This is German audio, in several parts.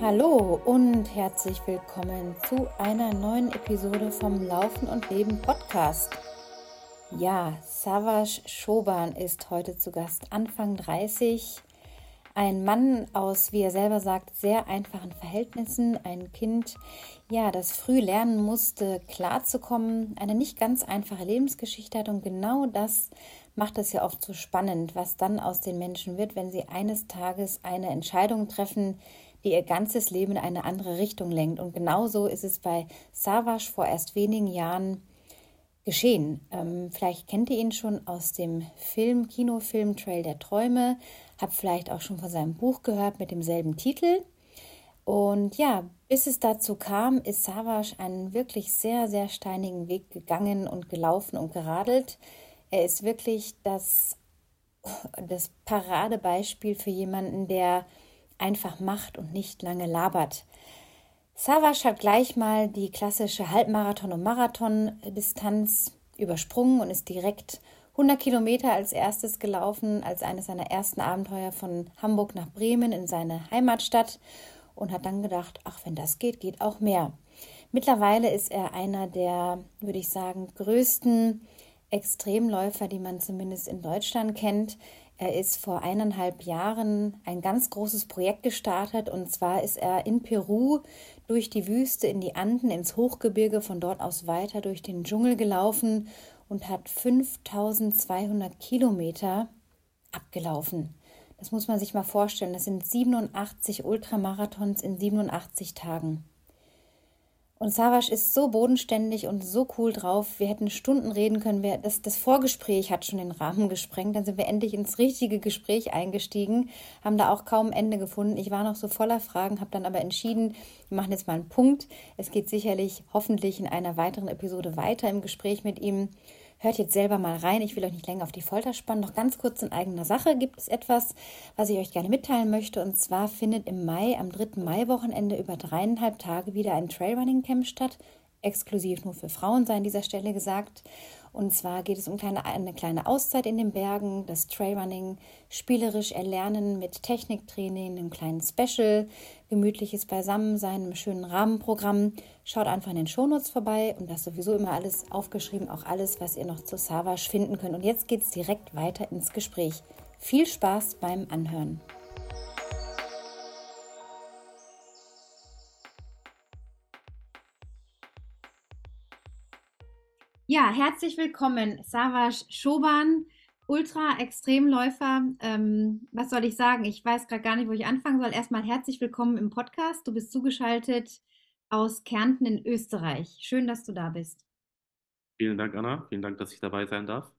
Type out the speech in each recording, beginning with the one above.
Hallo und herzlich willkommen zu einer neuen Episode vom Laufen und Leben Podcast. Ja, Savas Schoban ist heute zu Gast, Anfang 30. Ein Mann aus, wie er selber sagt, sehr einfachen Verhältnissen. Ein Kind, ja, das früh lernen musste, klarzukommen. Eine nicht ganz einfache Lebensgeschichte hat und genau das macht es ja oft so spannend, was dann aus den Menschen wird, wenn sie eines Tages eine Entscheidung treffen, die ihr ganzes Leben in eine andere Richtung lenkt. Und genauso ist es bei Savas vor erst wenigen Jahren geschehen. Ähm, vielleicht kennt ihr ihn schon aus dem Film, Kinofilm Trail der Träume, habt vielleicht auch schon von seinem Buch gehört mit demselben Titel. Und ja, bis es dazu kam, ist Savas einen wirklich sehr, sehr steinigen Weg gegangen und gelaufen und geradelt. Er ist wirklich das, das Paradebeispiel für jemanden, der einfach macht und nicht lange labert. Savas hat gleich mal die klassische Halbmarathon- und Marathon-Distanz übersprungen und ist direkt 100 Kilometer als erstes gelaufen, als eines seiner ersten Abenteuer von Hamburg nach Bremen in seine Heimatstadt und hat dann gedacht, ach, wenn das geht, geht auch mehr. Mittlerweile ist er einer der, würde ich sagen, größten Extremläufer, die man zumindest in Deutschland kennt. Er ist vor eineinhalb Jahren ein ganz großes Projekt gestartet und zwar ist er in Peru durch die Wüste in die Anden ins Hochgebirge, von dort aus weiter durch den Dschungel gelaufen und hat 5200 Kilometer abgelaufen. Das muss man sich mal vorstellen. Das sind 87 Ultramarathons in 87 Tagen. Und Savas ist so bodenständig und so cool drauf. Wir hätten Stunden reden können. Wir, das, das Vorgespräch hat schon den Rahmen gesprengt. Dann sind wir endlich ins richtige Gespräch eingestiegen, haben da auch kaum Ende gefunden. Ich war noch so voller Fragen, habe dann aber entschieden, wir machen jetzt mal einen Punkt. Es geht sicherlich hoffentlich in einer weiteren Episode weiter im Gespräch mit ihm. Hört jetzt selber mal rein. Ich will euch nicht länger auf die Folter spannen. Noch ganz kurz in eigener Sache gibt es etwas, was ich euch gerne mitteilen möchte. Und zwar findet im Mai, am 3. Mai-Wochenende über dreieinhalb Tage wieder ein Trailrunning Camp statt. Exklusiv nur für Frauen sei an dieser Stelle gesagt. Und zwar geht es um kleine, eine kleine Auszeit in den Bergen, das Trailrunning spielerisch erlernen mit Techniktraining, einem kleinen Special, gemütliches Beisammensein, einem schönen Rahmenprogramm. Schaut einfach in den Shownotes vorbei und das sowieso immer alles aufgeschrieben, auch alles, was ihr noch zu Savage finden könnt. Und jetzt geht es direkt weiter ins Gespräch. Viel Spaß beim Anhören. Ja, herzlich willkommen, Savas Schoban, Ultra-Extremläufer. Ähm, was soll ich sagen? Ich weiß gerade gar nicht, wo ich anfangen soll. Erstmal herzlich willkommen im Podcast. Du bist zugeschaltet aus Kärnten in Österreich. Schön, dass du da bist. Vielen Dank, Anna. Vielen Dank, dass ich dabei sein darf.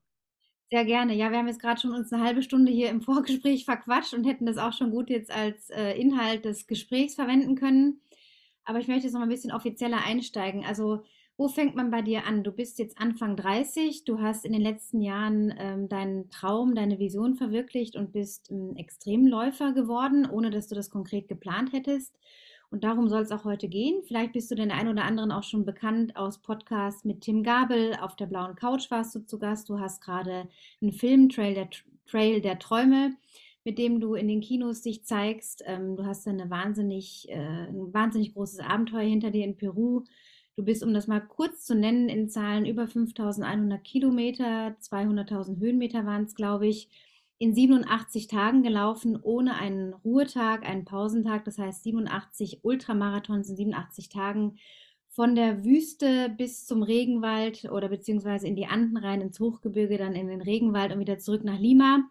Sehr gerne. Ja, wir haben jetzt gerade schon uns eine halbe Stunde hier im Vorgespräch verquatscht und hätten das auch schon gut jetzt als äh, Inhalt des Gesprächs verwenden können. Aber ich möchte jetzt noch mal ein bisschen offizieller einsteigen. Also wo fängt man bei dir an? Du bist jetzt Anfang 30, du hast in den letzten Jahren ähm, deinen Traum, deine Vision verwirklicht und bist ein Extremläufer geworden, ohne dass du das konkret geplant hättest. Und darum soll es auch heute gehen. Vielleicht bist du den einen oder anderen auch schon bekannt aus Podcasts mit Tim Gabel. Auf der blauen Couch warst du zu Gast. Du hast gerade einen Film, Trail der, Trail der Träume, mit dem du in den Kinos dich zeigst. Ähm, du hast eine wahnsinnig, äh, ein wahnsinnig großes Abenteuer hinter dir in Peru. Du bist, um das mal kurz zu nennen, in Zahlen über 5100 Kilometer, 200.000 Höhenmeter waren es, glaube ich, in 87 Tagen gelaufen, ohne einen Ruhetag, einen Pausentag. Das heißt 87 Ultramarathons in 87 Tagen von der Wüste bis zum Regenwald oder beziehungsweise in die Anden rein ins Hochgebirge, dann in den Regenwald und wieder zurück nach Lima.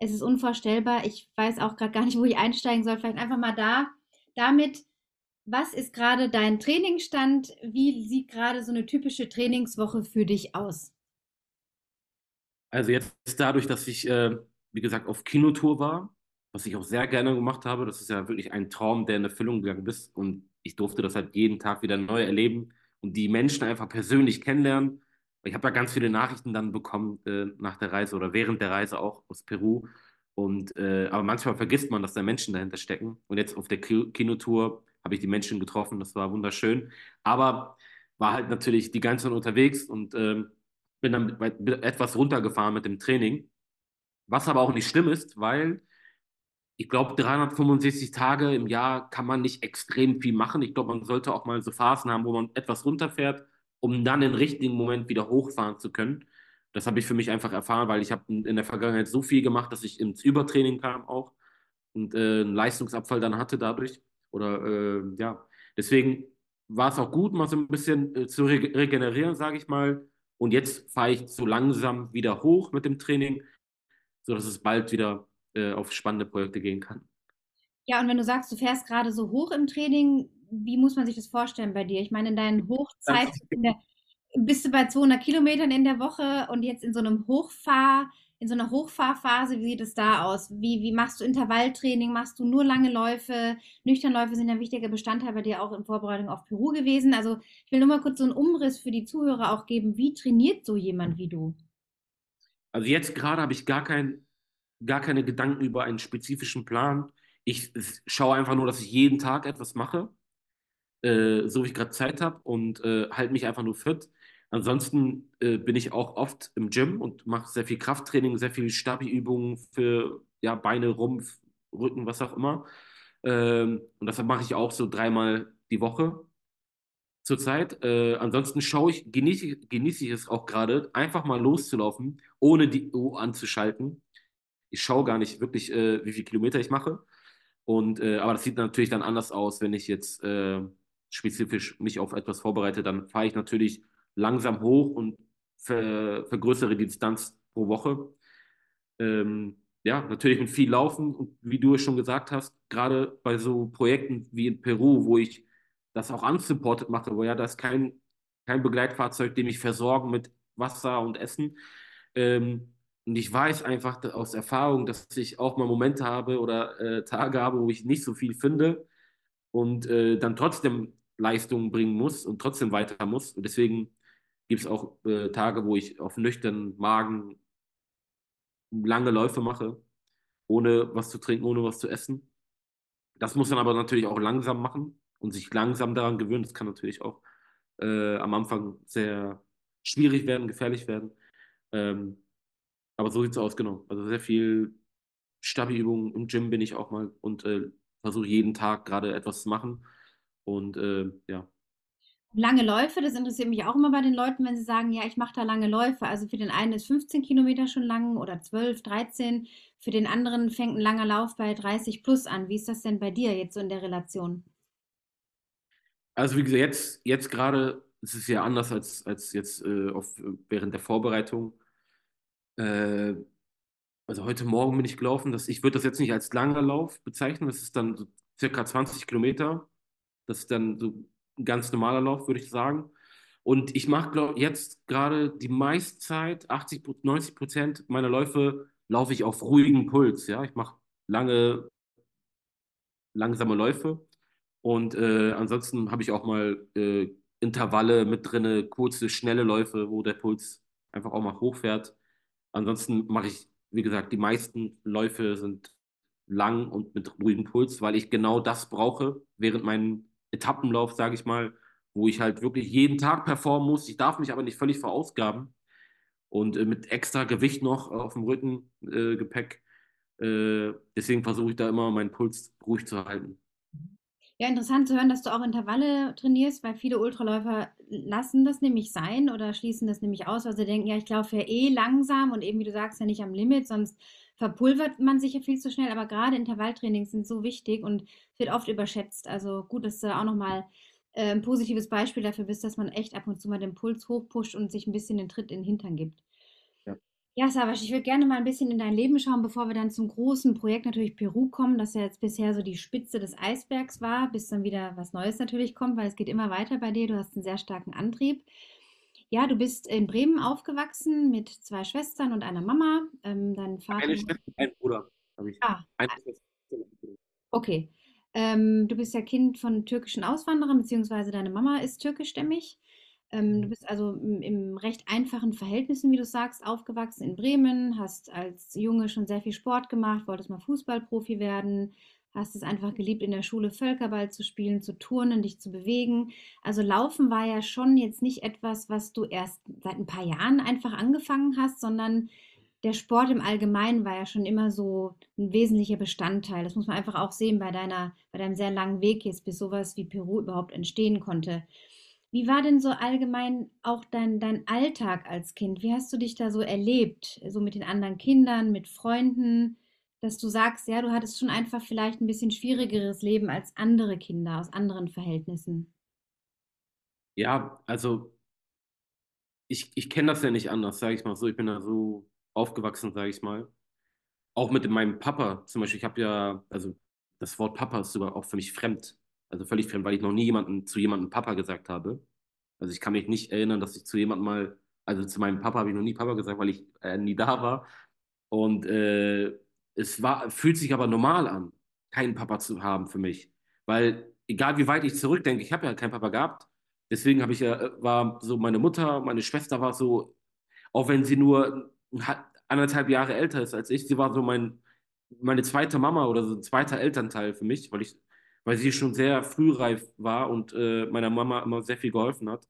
Es ist unvorstellbar. Ich weiß auch gerade gar nicht, wo ich einsteigen soll. Vielleicht einfach mal da damit was ist gerade dein Trainingsstand? Wie sieht gerade so eine typische Trainingswoche für dich aus? Also jetzt dadurch, dass ich, äh, wie gesagt, auf Kinotour war, was ich auch sehr gerne gemacht habe, das ist ja wirklich ein Traum, der in Erfüllung gegangen ist und ich durfte das halt jeden Tag wieder neu erleben und die Menschen einfach persönlich kennenlernen. Ich habe ja ganz viele Nachrichten dann bekommen äh, nach der Reise oder während der Reise auch aus Peru. Und, äh, aber manchmal vergisst man, dass da Menschen dahinter stecken. Und jetzt auf der Kinotour habe ich die Menschen getroffen, das war wunderschön. Aber war halt natürlich die ganze Zeit unterwegs und ähm, bin dann etwas runtergefahren mit dem Training. Was aber auch nicht schlimm ist, weil ich glaube, 365 Tage im Jahr kann man nicht extrem viel machen. Ich glaube, man sollte auch mal so Phasen haben, wo man etwas runterfährt, um dann den richtigen Moment wieder hochfahren zu können. Das habe ich für mich einfach erfahren, weil ich habe in der Vergangenheit so viel gemacht, dass ich ins Übertraining kam auch und äh, einen Leistungsabfall dann hatte dadurch. Oder äh, ja, deswegen war es auch gut, mal so ein bisschen äh, zu re regenerieren, sage ich mal. Und jetzt fahre ich so langsam wieder hoch mit dem Training, sodass es bald wieder äh, auf spannende Projekte gehen kann. Ja, und wenn du sagst, du fährst gerade so hoch im Training, wie muss man sich das vorstellen bei dir? Ich meine, in deinen Hochzeiten bist du bei 200 Kilometern in der Woche und jetzt in so einem Hochfahr, in so einer Hochfahrphase, wie sieht es da aus? Wie, wie machst du Intervalltraining? Machst du nur lange Läufe? Nüchternläufe sind ein wichtiger Bestandteil bei dir auch in Vorbereitung auf Peru gewesen. Also ich will nur mal kurz so einen Umriss für die Zuhörer auch geben. Wie trainiert so jemand wie du? Also jetzt gerade habe ich gar kein gar keine Gedanken über einen spezifischen Plan. Ich schaue einfach nur, dass ich jeden Tag etwas mache, äh, so wie ich gerade Zeit habe und äh, halte mich einfach nur fit. Ansonsten äh, bin ich auch oft im Gym und mache sehr viel Krafttraining, sehr viel Stabi-Übungen für ja, Beine, Rumpf, Rücken, was auch immer. Ähm, und deshalb mache ich auch so dreimal die Woche zurzeit. Äh, ansonsten schaue ich, genieße, genieße ich es auch gerade, einfach mal loszulaufen, ohne die Uhr anzuschalten ich schaue gar nicht wirklich, äh, wie viele Kilometer ich mache. Und, äh, aber das sieht natürlich dann anders aus, wenn ich jetzt äh, spezifisch mich auf etwas vorbereite. Dann fahre ich natürlich langsam hoch und ver vergrößere die Distanz pro Woche. Ähm, ja, natürlich mit viel Laufen und wie du es schon gesagt hast, gerade bei so Projekten wie in Peru, wo ich das auch unsupported mache, wo ja da ist kein, kein Begleitfahrzeug, dem ich versorgen mit Wasser und Essen. Ähm, und ich weiß einfach aus Erfahrung, dass ich auch mal Momente habe oder äh, Tage habe, wo ich nicht so viel finde und äh, dann trotzdem Leistungen bringen muss und trotzdem weiter muss. Und deswegen gibt es auch äh, Tage, wo ich auf nüchternen Magen lange Läufe mache, ohne was zu trinken, ohne was zu essen. Das muss man aber natürlich auch langsam machen und sich langsam daran gewöhnen. Das kann natürlich auch äh, am Anfang sehr schwierig werden, gefährlich werden. Ähm, aber so sieht es aus, genau. Also sehr viel Stabi-Übungen im Gym bin ich auch mal und äh, versuche jeden Tag gerade etwas zu machen. Und äh, ja. Lange Läufe, das interessiert mich auch immer bei den Leuten, wenn sie sagen, ja, ich mache da lange Läufe. Also für den einen ist 15 Kilometer schon lang oder 12, 13. Für den anderen fängt ein langer Lauf bei 30 plus an. Wie ist das denn bei dir jetzt so in der Relation? Also wie gesagt, jetzt, jetzt gerade ist es ja anders als, als jetzt äh, auf, während der Vorbereitung. Äh, also heute Morgen bin ich gelaufen, dass ich würde das jetzt nicht als langer Lauf bezeichnen, das ist dann so circa 20 Kilometer. Das ist dann so ein ganz normaler Lauf, würde ich sagen. Und ich mache jetzt gerade die meiste Zeit, 80, 90 Prozent meiner Läufe, laufe ich auf ruhigem Puls. Ja, ich mache lange, langsame Läufe. Und äh, ansonsten habe ich auch mal äh, Intervalle mit drinne, kurze, schnelle Läufe, wo der Puls einfach auch mal hochfährt. Ansonsten mache ich, wie gesagt, die meisten Läufe sind lang und mit ruhigem Puls, weil ich genau das brauche während meinem Etappenlauf, sage ich mal, wo ich halt wirklich jeden Tag performen muss. Ich darf mich aber nicht völlig verausgaben und äh, mit extra Gewicht noch auf dem Rücken, äh, Gepäck. Äh, deswegen versuche ich da immer meinen Puls ruhig zu halten. Ja, interessant zu hören, dass du auch Intervalle trainierst, weil viele Ultraläufer lassen das nämlich sein oder schließen das nämlich aus, weil sie denken, ja, ich laufe ja eh langsam und eben, wie du sagst, ja nicht am Limit, sonst verpulvert man sich ja viel zu schnell. Aber gerade Intervalltrainings sind so wichtig und wird oft überschätzt. Also gut, dass du auch nochmal äh, ein positives Beispiel dafür bist, dass man echt ab und zu mal den Puls hochpusht und sich ein bisschen den Tritt in den Hintern gibt. Ja, Savasch, ich würde gerne mal ein bisschen in dein Leben schauen, bevor wir dann zum großen Projekt natürlich Peru kommen, das ja jetzt bisher so die Spitze des Eisbergs war, bis dann wieder was Neues natürlich kommt, weil es geht immer weiter bei dir. Du hast einen sehr starken Antrieb. Ja, du bist in Bremen aufgewachsen mit zwei Schwestern und einer Mama. Ähm, dein Vater. Eine Schwester und ein Bruder habe ich. Ah, Eine Schwester. okay. Ähm, du bist ja Kind von türkischen Auswanderern, beziehungsweise deine Mama ist türkischstämmig. Ähm, du mhm. bist also im, im recht einfachen Verhältnissen, wie du sagst, aufgewachsen in Bremen, hast als Junge schon sehr viel Sport gemacht, wolltest mal Fußballprofi werden, hast es einfach geliebt, in der Schule Völkerball zu spielen, zu turnen, dich zu bewegen. Also Laufen war ja schon jetzt nicht etwas, was du erst seit ein paar Jahren einfach angefangen hast, sondern der Sport im Allgemeinen war ja schon immer so ein wesentlicher Bestandteil. Das muss man einfach auch sehen bei deiner, bei deinem sehr langen Weg jetzt, bis sowas wie Peru überhaupt entstehen konnte. Wie war denn so allgemein auch dein, dein Alltag als Kind? Wie hast du dich da so erlebt? So mit den anderen Kindern, mit Freunden, dass du sagst, ja, du hattest schon einfach vielleicht ein bisschen schwierigeres Leben als andere Kinder aus anderen Verhältnissen. Ja, also ich, ich kenne das ja nicht anders, sage ich mal so. Ich bin da so aufgewachsen, sage ich mal. Auch mit meinem Papa zum Beispiel. Ich habe ja, also das Wort Papa ist sogar auch für mich fremd. Also völlig fremd, weil ich noch nie jemanden, zu jemandem Papa gesagt habe. Also ich kann mich nicht erinnern, dass ich zu jemandem mal, also zu meinem Papa habe ich noch nie Papa gesagt, weil ich äh, nie da war. Und äh, es war, fühlt sich aber normal an, keinen Papa zu haben für mich. Weil egal wie weit ich zurückdenke, ich habe ja keinen Papa gehabt. Deswegen habe ich ja, äh, war so meine Mutter, meine Schwester war so, auch wenn sie nur anderthalb Jahre älter ist als ich, sie war so mein, meine zweite Mama oder so ein zweiter Elternteil für mich, weil ich, weil sie schon sehr frühreif war und äh, meiner Mama immer sehr viel geholfen hat.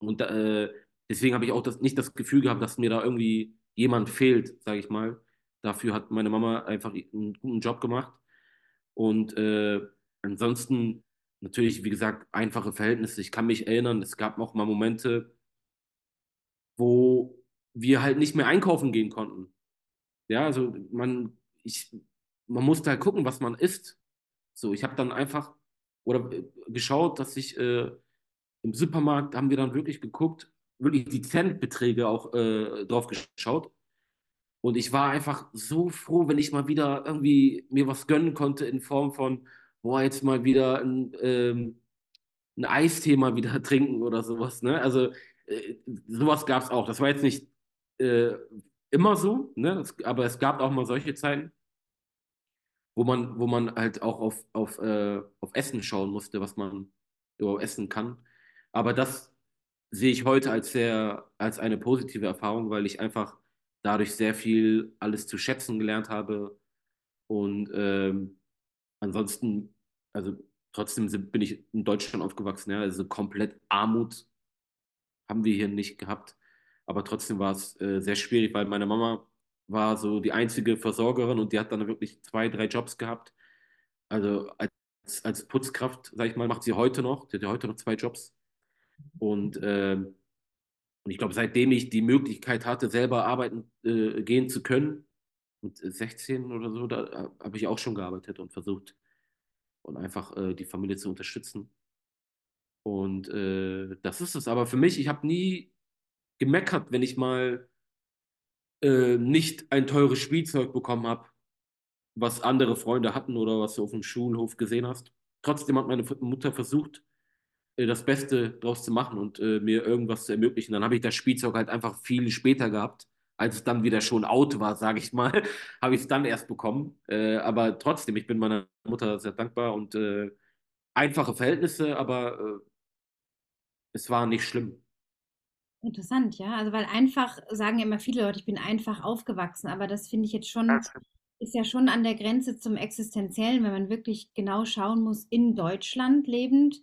Und äh, deswegen habe ich auch das, nicht das Gefühl gehabt, dass mir da irgendwie jemand fehlt, sage ich mal. Dafür hat meine Mama einfach einen guten Job gemacht. Und äh, ansonsten natürlich, wie gesagt, einfache Verhältnisse. Ich kann mich erinnern, es gab auch mal Momente, wo wir halt nicht mehr einkaufen gehen konnten. Ja, also man, ich, man musste halt gucken, was man isst. So, ich habe dann einfach oder äh, geschaut, dass ich äh, im Supermarkt haben wir dann wirklich geguckt, wirklich die Centbeträge auch äh, drauf geschaut. Und ich war einfach so froh, wenn ich mal wieder irgendwie mir was gönnen konnte in Form von, boah, jetzt mal wieder ein, ähm, ein Eistee mal wieder trinken oder sowas. Ne? Also äh, sowas gab es auch. Das war jetzt nicht äh, immer so, ne? Es, aber es gab auch mal solche Zeiten, wo man, wo man halt auch auf, auf, äh, auf Essen schauen musste, was man überhaupt essen kann. Aber das sehe ich heute als sehr, als eine positive Erfahrung, weil ich einfach dadurch sehr viel alles zu schätzen gelernt habe. Und ähm, ansonsten, also trotzdem bin ich in Deutschland aufgewachsen, ja, also komplett Armut haben wir hier nicht gehabt. Aber trotzdem war es äh, sehr schwierig, weil meine Mama war so die einzige Versorgerin und die hat dann wirklich zwei, drei Jobs gehabt. Also als, als Putzkraft, sag ich mal, macht sie heute noch. Die hat ja heute noch zwei Jobs. Und, äh, und ich glaube, seitdem ich die Möglichkeit hatte, selber arbeiten äh, gehen zu können, mit 16 oder so, da äh, habe ich auch schon gearbeitet und versucht und einfach äh, die Familie zu unterstützen. Und äh, das ist es. Aber für mich, ich habe nie gemeckert, wenn ich mal äh, nicht ein teures Spielzeug bekommen habe, was andere Freunde hatten oder was du auf dem Schulhof gesehen hast. Trotzdem hat meine Mutter versucht, äh, das Beste draus zu machen und äh, mir irgendwas zu ermöglichen. Dann habe ich das Spielzeug halt einfach viel später gehabt, als es dann wieder schon out war, sage ich mal, habe ich es dann erst bekommen. Äh, aber trotzdem, ich bin meiner Mutter sehr dankbar und äh, einfache Verhältnisse, aber äh, es war nicht schlimm. Interessant, ja. Also, weil einfach sagen ja immer viele Leute, ich bin einfach aufgewachsen, aber das finde ich jetzt schon, ist ja schon an der Grenze zum Existenziellen, wenn man wirklich genau schauen muss, in Deutschland lebend,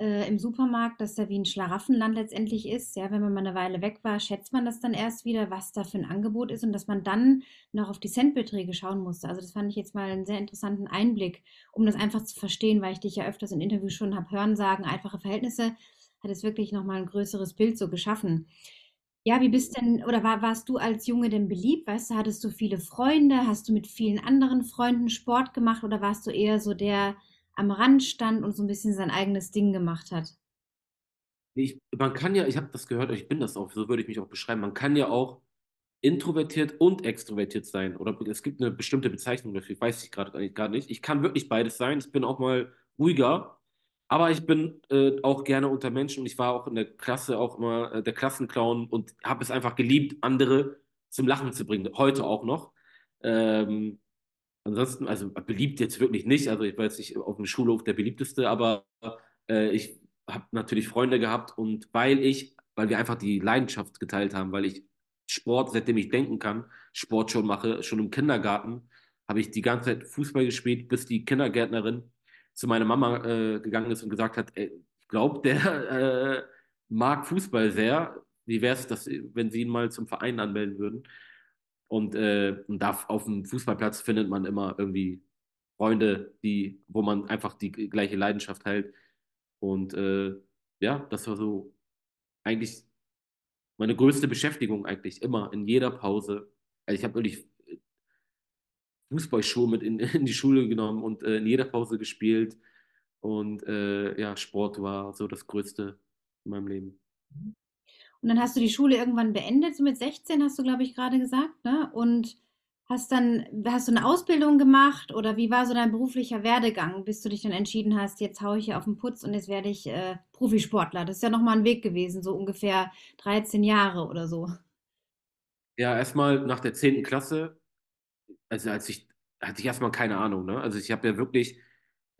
äh, im Supermarkt, dass da wie ein Schlaraffenland letztendlich ist. Ja, wenn man mal eine Weile weg war, schätzt man das dann erst wieder, was da für ein Angebot ist und dass man dann noch auf die Centbeträge schauen musste. Also das fand ich jetzt mal einen sehr interessanten Einblick, um das einfach zu verstehen, weil ich dich ja öfters in Interviews schon habe hören sagen, einfache Verhältnisse hat es wirklich nochmal ein größeres Bild so geschaffen. Ja, wie bist denn, oder war, warst du als Junge denn beliebt? Weißt du, hattest du viele Freunde? Hast du mit vielen anderen Freunden Sport gemacht oder warst du eher so der am Rand stand und so ein bisschen sein eigenes Ding gemacht hat? Ich, man kann ja, ich habe das gehört, ich bin das auch, so würde ich mich auch beschreiben, man kann ja auch introvertiert und extrovertiert sein. Oder es gibt eine bestimmte Bezeichnung dafür, weiß ich gerade gar nicht. Ich kann wirklich beides sein. Ich bin auch mal ruhiger aber ich bin äh, auch gerne unter Menschen und ich war auch in der Klasse auch immer äh, der Klassenclown und habe es einfach geliebt, andere zum Lachen zu bringen. Heute auch noch. Ähm, ansonsten, also beliebt jetzt wirklich nicht. Also ich jetzt nicht auf dem Schulhof der beliebteste, aber äh, ich habe natürlich Freunde gehabt und weil ich, weil wir einfach die Leidenschaft geteilt haben, weil ich Sport, seitdem ich denken kann, Sport schon mache, schon im Kindergarten, habe ich die ganze Zeit Fußball gespielt, bis die Kindergärtnerin zu meiner Mama äh, gegangen ist und gesagt hat, ey, ich glaube, der äh, mag Fußball sehr. Wie wäre es, wenn Sie ihn mal zum Verein anmelden würden? Und, äh, und da auf dem Fußballplatz findet man immer irgendwie Freunde, die, wo man einfach die gleiche Leidenschaft hält. Und äh, ja, das war so eigentlich meine größte Beschäftigung eigentlich immer in jeder Pause. Also ich habe wirklich Fußballschuhe mit in, in die Schule genommen und äh, in jeder Pause gespielt. Und äh, ja, Sport war so das Größte in meinem Leben. Und dann hast du die Schule irgendwann beendet, so mit 16 hast du, glaube ich, gerade gesagt, ne? Und hast dann, hast du eine Ausbildung gemacht oder wie war so dein beruflicher Werdegang, bis du dich dann entschieden hast, jetzt haue ich hier auf den Putz und jetzt werde ich äh, Profisportler? Das ist ja nochmal ein Weg gewesen, so ungefähr 13 Jahre oder so. Ja, erstmal nach der 10. Klasse, also als ich, hatte ich erstmal keine Ahnung, ne? Also ich habe ja wirklich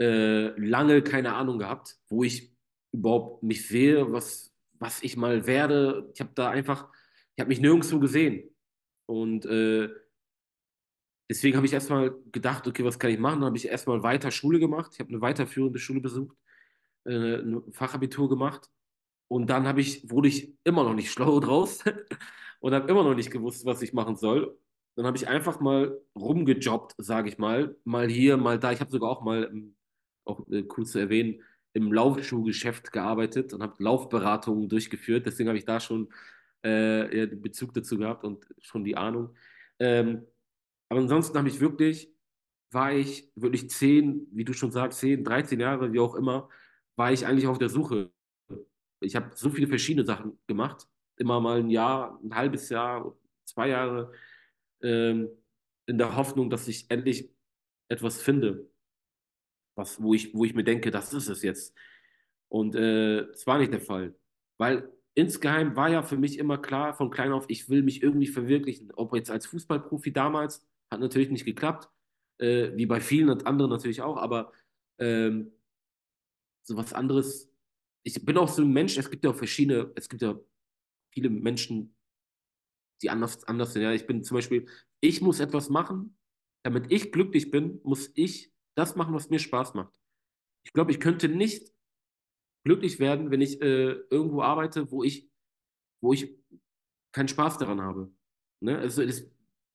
äh, lange keine Ahnung gehabt, wo ich überhaupt mich sehe, was, was ich mal werde. Ich habe da einfach, ich habe mich nirgendwo gesehen. Und äh, deswegen habe ich erstmal gedacht, okay, was kann ich machen? Dann habe ich erstmal weiter Schule gemacht. Ich habe eine weiterführende Schule besucht, äh, ein Fachabitur gemacht. Und dann habe ich, wurde ich immer noch nicht schlau draus und habe immer noch nicht gewusst, was ich machen soll. Dann habe ich einfach mal rumgejobbt, sage ich mal. Mal hier, mal da. Ich habe sogar auch mal, ähm, auch äh, cool zu erwähnen, im Laufschuhgeschäft gearbeitet und habe Laufberatungen durchgeführt. Deswegen habe ich da schon äh, Bezug dazu gehabt und schon die Ahnung. Ähm, aber ansonsten habe ich wirklich, war ich wirklich zehn, wie du schon sagst, zehn, 13 Jahre, wie auch immer, war ich eigentlich auf der Suche. Ich habe so viele verschiedene Sachen gemacht. Immer mal ein Jahr, ein halbes Jahr, zwei Jahre, ähm, in der Hoffnung, dass ich endlich etwas finde, was, wo ich, wo ich mir denke, das ist es jetzt. Und äh, es war nicht der Fall. Weil insgeheim war ja für mich immer klar, von klein auf, ich will mich irgendwie verwirklichen. Ob jetzt als Fußballprofi damals, hat natürlich nicht geklappt, äh, wie bei vielen und anderen natürlich auch, aber ähm, so was anderes. Ich bin auch so ein Mensch, es gibt ja auch verschiedene, es gibt ja viele Menschen, die anders, anders sind. Ja, ich bin zum Beispiel, ich muss etwas machen, damit ich glücklich bin, muss ich das machen, was mir Spaß macht. Ich glaube, ich könnte nicht glücklich werden, wenn ich äh, irgendwo arbeite, wo ich, wo ich keinen Spaß daran habe. Ne? Also, das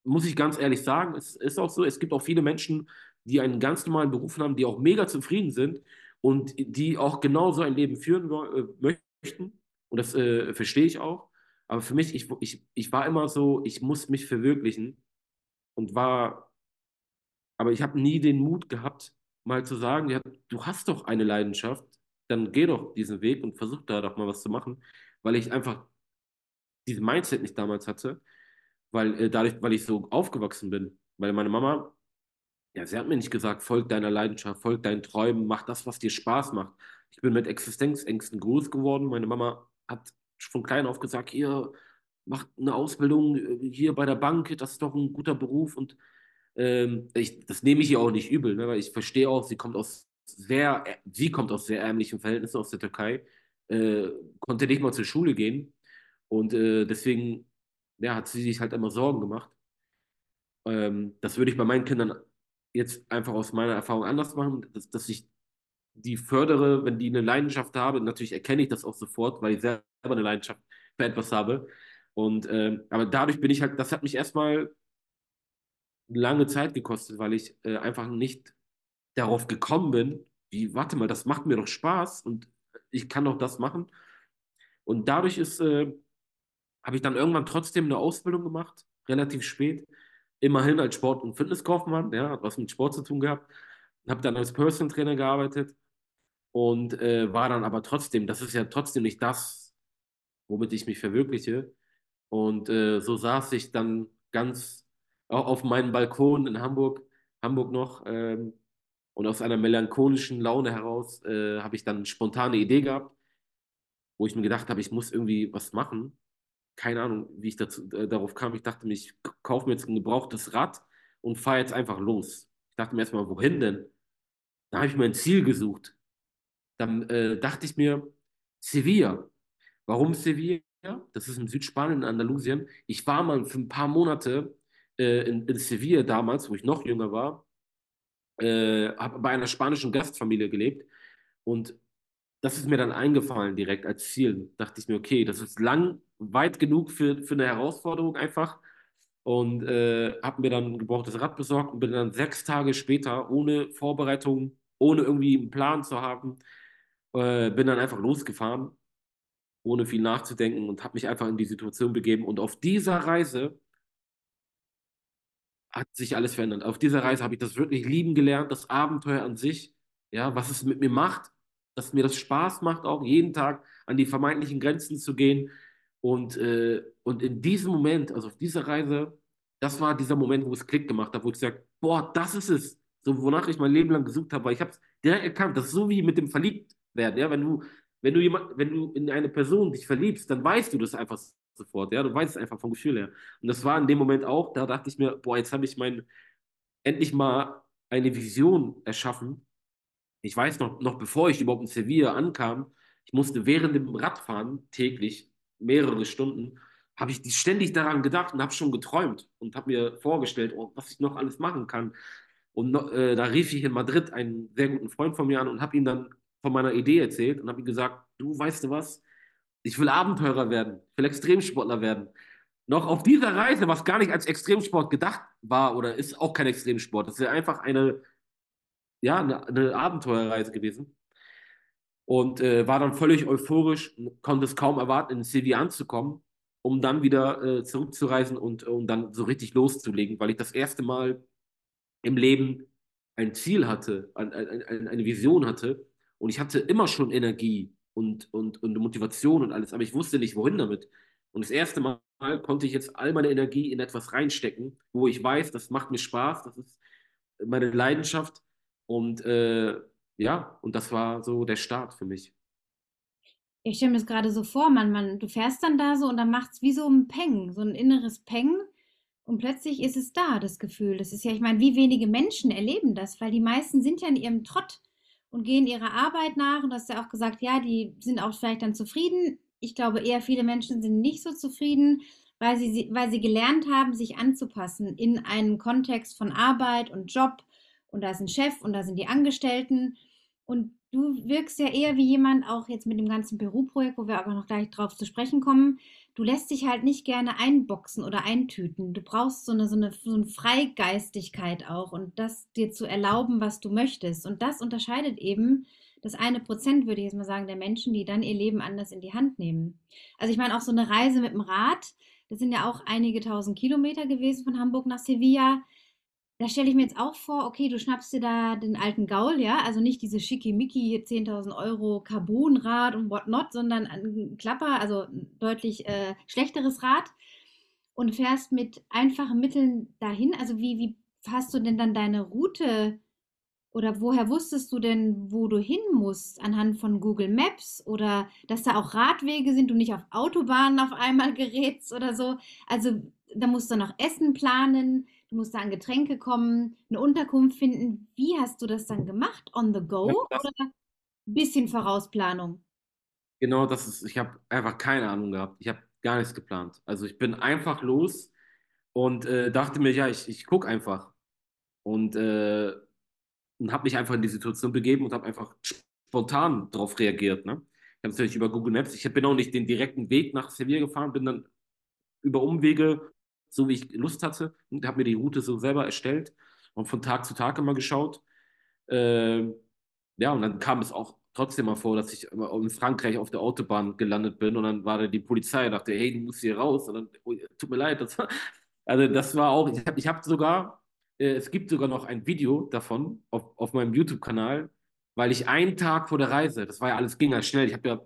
muss ich ganz ehrlich sagen, es ist auch so, es gibt auch viele Menschen, die einen ganz normalen Beruf haben, die auch mega zufrieden sind und die auch genauso ein Leben führen äh, möchten. Und das äh, verstehe ich auch. Aber für mich, ich, ich, ich war immer so, ich muss mich verwirklichen und war, aber ich habe nie den Mut gehabt, mal zu sagen, ja, du hast doch eine Leidenschaft, dann geh doch diesen Weg und versuch da doch mal was zu machen, weil ich einfach diesen Mindset nicht damals hatte, weil äh, dadurch, weil ich so aufgewachsen bin, weil meine Mama, ja, sie hat mir nicht gesagt, folg deiner Leidenschaft, folg deinen Träumen, mach das, was dir Spaß macht. Ich bin mit Existenzängsten groß geworden. Meine Mama hat von klein auf gesagt, hier, mach eine Ausbildung äh, hier bei der Bank, das ist doch ein guter Beruf und ähm, ich, das nehme ich ihr auch nicht übel, ne, weil ich verstehe auch, sie kommt aus sehr, sie kommt aus sehr ärmlichen Verhältnissen aus der Türkei, äh, konnte nicht mal zur Schule gehen und äh, deswegen ja, hat sie sich halt immer Sorgen gemacht. Ähm, das würde ich bei meinen Kindern jetzt einfach aus meiner Erfahrung anders machen, dass, dass ich die fördere, wenn die eine Leidenschaft haben. Natürlich erkenne ich das auch sofort, weil ich selber eine Leidenschaft für etwas habe. Und ähm, aber dadurch bin ich halt, das hat mich erstmal lange Zeit gekostet, weil ich äh, einfach nicht darauf gekommen bin, wie, warte mal, das macht mir doch Spaß und ich kann doch das machen. Und dadurch ist, äh, habe ich dann irgendwann trotzdem eine Ausbildung gemacht, relativ spät, immerhin als Sport- und Fitnesskaufmann, ja, hat was mit Sport zu tun gehabt, habe dann als Personal Trainer gearbeitet und äh, war dann aber trotzdem, das ist ja trotzdem nicht das, womit ich mich verwirkliche. Und äh, so saß ich dann ganz auf meinem Balkon in Hamburg, Hamburg noch, ähm, und aus einer melancholischen Laune heraus äh, habe ich dann eine spontane Idee gehabt, wo ich mir gedacht habe, ich muss irgendwie was machen. Keine Ahnung, wie ich dazu, äh, darauf kam. Ich dachte mir, ich kaufe mir jetzt ein gebrauchtes Rad und fahre jetzt einfach los. Ich dachte mir erstmal, wohin denn? Da habe ich mir ein Ziel gesucht. Dann äh, dachte ich mir, Sevilla. Warum Sevilla? Das ist in Südspanien, in Andalusien. Ich war mal für ein paar Monate äh, in, in Sevilla damals, wo ich noch jünger war, äh, habe bei einer spanischen Gastfamilie gelebt und das ist mir dann eingefallen direkt als Ziel. Dachte ich mir, okay, das ist lang, weit genug für, für eine Herausforderung einfach. und äh, habe mir dann ein gebrauchtes Rad besorgt und bin dann sechs Tage später ohne Vorbereitung, ohne irgendwie einen Plan zu haben, äh, bin dann einfach losgefahren, ohne viel nachzudenken und habe mich einfach in die Situation begeben. Und auf dieser Reise hat sich alles verändert. Auf dieser Reise habe ich das wirklich lieben gelernt, das Abenteuer an sich, ja, was es mit mir macht, dass mir das Spaß macht, auch jeden Tag an die vermeintlichen Grenzen zu gehen. Und, äh, und in diesem Moment, also auf dieser Reise, das war dieser Moment, wo es Klick gemacht hat, wo ich gesagt boah, das ist es, so wonach ich mein Leben lang gesucht habe, weil ich habe es direkt erkannt, das ist so wie mit dem Verliebtwerden, ja, wenn du, wenn du jemand, wenn du in eine Person dich verliebst, dann weißt du das einfach sofort, ja, du weißt es einfach vom Gefühl her. Und das war in dem Moment auch, da dachte ich mir, boah, jetzt habe ich mein, endlich mal eine Vision erschaffen. Ich weiß noch, noch bevor ich überhaupt in Sevilla ankam, ich musste während dem Radfahren täglich mehrere Stunden, habe ich ständig daran gedacht und habe schon geträumt und habe mir vorgestellt, oh, was ich noch alles machen kann. Und äh, da rief ich in Madrid einen sehr guten Freund von mir an und habe ihm dann von meiner Idee erzählt und habe ihm gesagt, du weißt du was, ich will Abenteurer werden, ich will Extremsportler werden. Noch auf dieser Reise, was gar nicht als Extremsport gedacht war oder ist auch kein Extremsport, das ist ja einfach eine, ja, eine, eine Abenteuerreise gewesen. Und äh, war dann völlig euphorisch, konnte es kaum erwarten, in Sevilla anzukommen, um dann wieder äh, zurückzureisen und um dann so richtig loszulegen, weil ich das erste Mal im Leben ein Ziel hatte, ein, ein, eine Vision hatte. Und ich hatte immer schon Energie und, und, und Motivation und alles, aber ich wusste nicht, wohin damit. Und das erste Mal konnte ich jetzt all meine Energie in etwas reinstecken, wo ich weiß, das macht mir Spaß, das ist meine Leidenschaft. Und äh, ja, und das war so der Start für mich. Ich stelle mir das gerade so vor, man, man, du fährst dann da so und dann macht es wie so ein Peng, so ein inneres Peng. Und plötzlich ist es da, das Gefühl. Das ist ja, ich meine, wie wenige Menschen erleben das, weil die meisten sind ja in ihrem Trott und gehen ihrer Arbeit nach. Und du hast ja auch gesagt, ja, die sind auch vielleicht dann zufrieden. Ich glaube eher, viele Menschen sind nicht so zufrieden, weil sie, weil sie gelernt haben, sich anzupassen in einen Kontext von Arbeit und Job. Und da ist ein Chef und da sind die Angestellten. Und du wirkst ja eher wie jemand, auch jetzt mit dem ganzen Peru-Projekt, wo wir aber noch gleich drauf zu sprechen kommen, du lässt dich halt nicht gerne einboxen oder eintüten. Du brauchst so eine, so eine, so eine Freigeistigkeit auch und das dir zu erlauben, was du möchtest. Und das unterscheidet eben das eine Prozent, würde ich jetzt mal sagen, der Menschen, die dann ihr Leben anders in die Hand nehmen. Also ich meine, auch so eine Reise mit dem Rad, das sind ja auch einige tausend Kilometer gewesen von Hamburg nach Sevilla da stelle ich mir jetzt auch vor, okay, du schnappst dir da den alten Gaul, ja, also nicht diese schickimicki 10.000 Euro Carbonrad und whatnot, sondern ein Klapper, also deutlich äh, schlechteres Rad und fährst mit einfachen Mitteln dahin. Also wie, wie hast du denn dann deine Route oder woher wusstest du denn, wo du hin musst anhand von Google Maps oder dass da auch Radwege sind und nicht auf Autobahnen auf einmal gerätst oder so? Also da musst du noch Essen planen du musst da an Getränke kommen, eine Unterkunft finden. Wie hast du das dann gemacht? On the go ja, oder ein bisschen Vorausplanung? Genau, das ist, ich habe einfach keine Ahnung gehabt. Ich habe gar nichts geplant. Also ich bin einfach los und äh, dachte mir, ja, ich, ich gucke einfach. Und, äh, und habe mich einfach in die Situation begeben und habe einfach spontan darauf reagiert. Ne? Ich habe natürlich über Google Maps, ich bin auch nicht den direkten Weg nach Sevilla gefahren, bin dann über Umwege so wie ich Lust hatte. Und habe mir die Route so selber erstellt und von Tag zu Tag immer geschaut. Äh, ja, und dann kam es auch trotzdem mal vor, dass ich in Frankreich auf der Autobahn gelandet bin und dann war da die Polizei und dachte, hey, du musst hier raus. Und dann, oh, tut mir leid. Das war, also das war auch, ich habe ich hab sogar, äh, es gibt sogar noch ein Video davon auf, auf meinem YouTube-Kanal, weil ich einen Tag vor der Reise, das war ja alles, ging ja schnell, ich habe ja,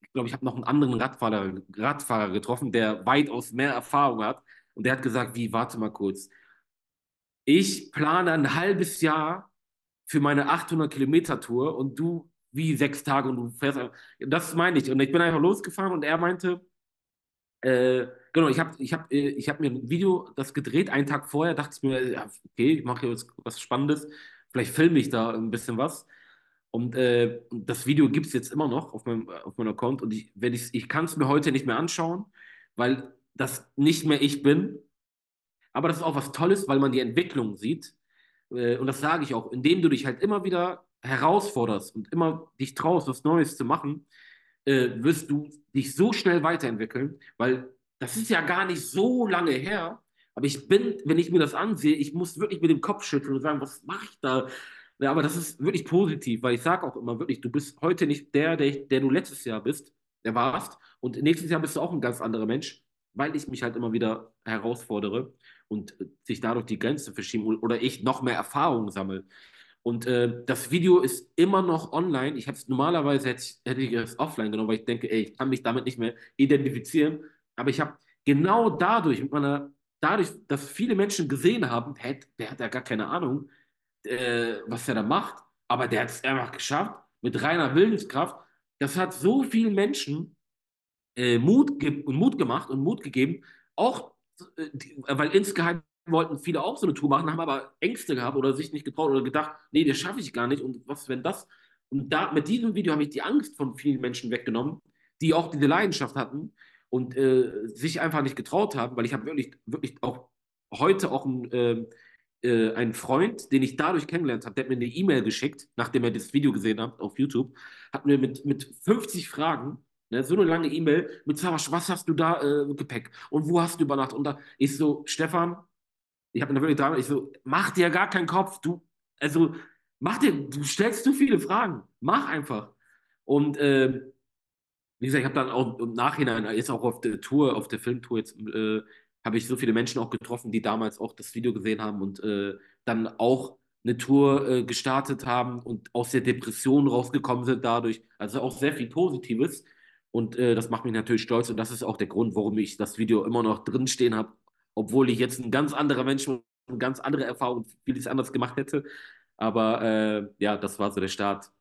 ich glaube, ich habe noch einen anderen Radfahrer, Radfahrer getroffen, der weitaus mehr Erfahrung hat und der hat gesagt, wie, warte mal kurz. Ich plane ein halbes Jahr für meine 800 Kilometer Tour und du wie sechs Tage und du fährst. Das meine ich. Und ich bin einfach losgefahren und er meinte, äh, genau, ich habe ich hab, äh, ich hab mir ein Video das gedreht, einen Tag vorher, dachte ich mir, okay, ich mache jetzt was Spannendes, vielleicht filme ich da ein bisschen was. Und äh, das Video gibt es jetzt immer noch auf meinem, auf meinem Account und ich, ich, ich kann es mir heute nicht mehr anschauen, weil das nicht mehr ich bin. Aber das ist auch was Tolles, weil man die Entwicklung sieht. Äh, und das sage ich auch, indem du dich halt immer wieder herausforderst und immer dich traust, was Neues zu machen, äh, wirst du dich so schnell weiterentwickeln, weil das ist ja gar nicht so lange her, Aber ich bin, wenn ich mir das ansehe, ich muss wirklich mit dem Kopf schütteln und sagen, was mache ich da? Ja, aber das ist wirklich positiv, weil ich sage auch immer wirklich, du bist heute nicht der, der, der du letztes Jahr bist, der warst. Und nächstes Jahr bist du auch ein ganz anderer Mensch, weil ich mich halt immer wieder herausfordere und sich dadurch die Grenzen verschieben oder ich noch mehr Erfahrung sammle. Und äh, das Video ist immer noch online. Ich habe es normalerweise hätte ich, hätte ich es offline genommen, weil ich denke, ey, ich kann mich damit nicht mehr identifizieren. Aber ich habe genau dadurch, mit meiner, dadurch, dass viele Menschen gesehen haben, hey, der hat ja gar keine Ahnung, äh, was er da macht, aber der hat es einfach geschafft mit reiner Willenskraft. Das hat so vielen Menschen äh, Mut, Mut gemacht und Mut gegeben, auch äh, weil insgeheim wollten viele auch so eine Tour machen, haben aber Ängste gehabt oder sich nicht getraut oder gedacht, nee, das schaffe ich gar nicht und was, wenn das? Und da mit diesem Video habe ich die Angst von vielen Menschen weggenommen, die auch diese Leidenschaft hatten und äh, sich einfach nicht getraut haben, weil ich habe wirklich, wirklich auch heute auch ein, äh, äh, einen Freund, den ich dadurch kennengelernt habe, der hat mir eine E-Mail geschickt, nachdem er das Video gesehen hat auf YouTube, hat mir mit, mit 50 Fragen Ne, so eine lange E-Mail mit Savasch, was hast du da äh, Gepäck und wo hast du übernachtet? Und da ich so, Stefan, ich habe mir wirklich dran, ich so, mach dir gar keinen Kopf, du, also mach dir, du stellst zu viele Fragen, mach einfach. Und äh, wie gesagt, ich habe dann auch im Nachhinein, jetzt auch auf der Tour, auf der Filmtour, jetzt äh, habe ich so viele Menschen auch getroffen, die damals auch das Video gesehen haben und äh, dann auch eine Tour äh, gestartet haben und aus der Depression rausgekommen sind dadurch. Also auch sehr viel Positives. Und äh, das macht mich natürlich stolz und das ist auch der Grund, warum ich das Video immer noch drinstehen habe, obwohl ich jetzt ein ganz anderer Mensch und ganz andere Erfahrung, vieles anders gemacht hätte. Aber äh, ja, das war so der Start.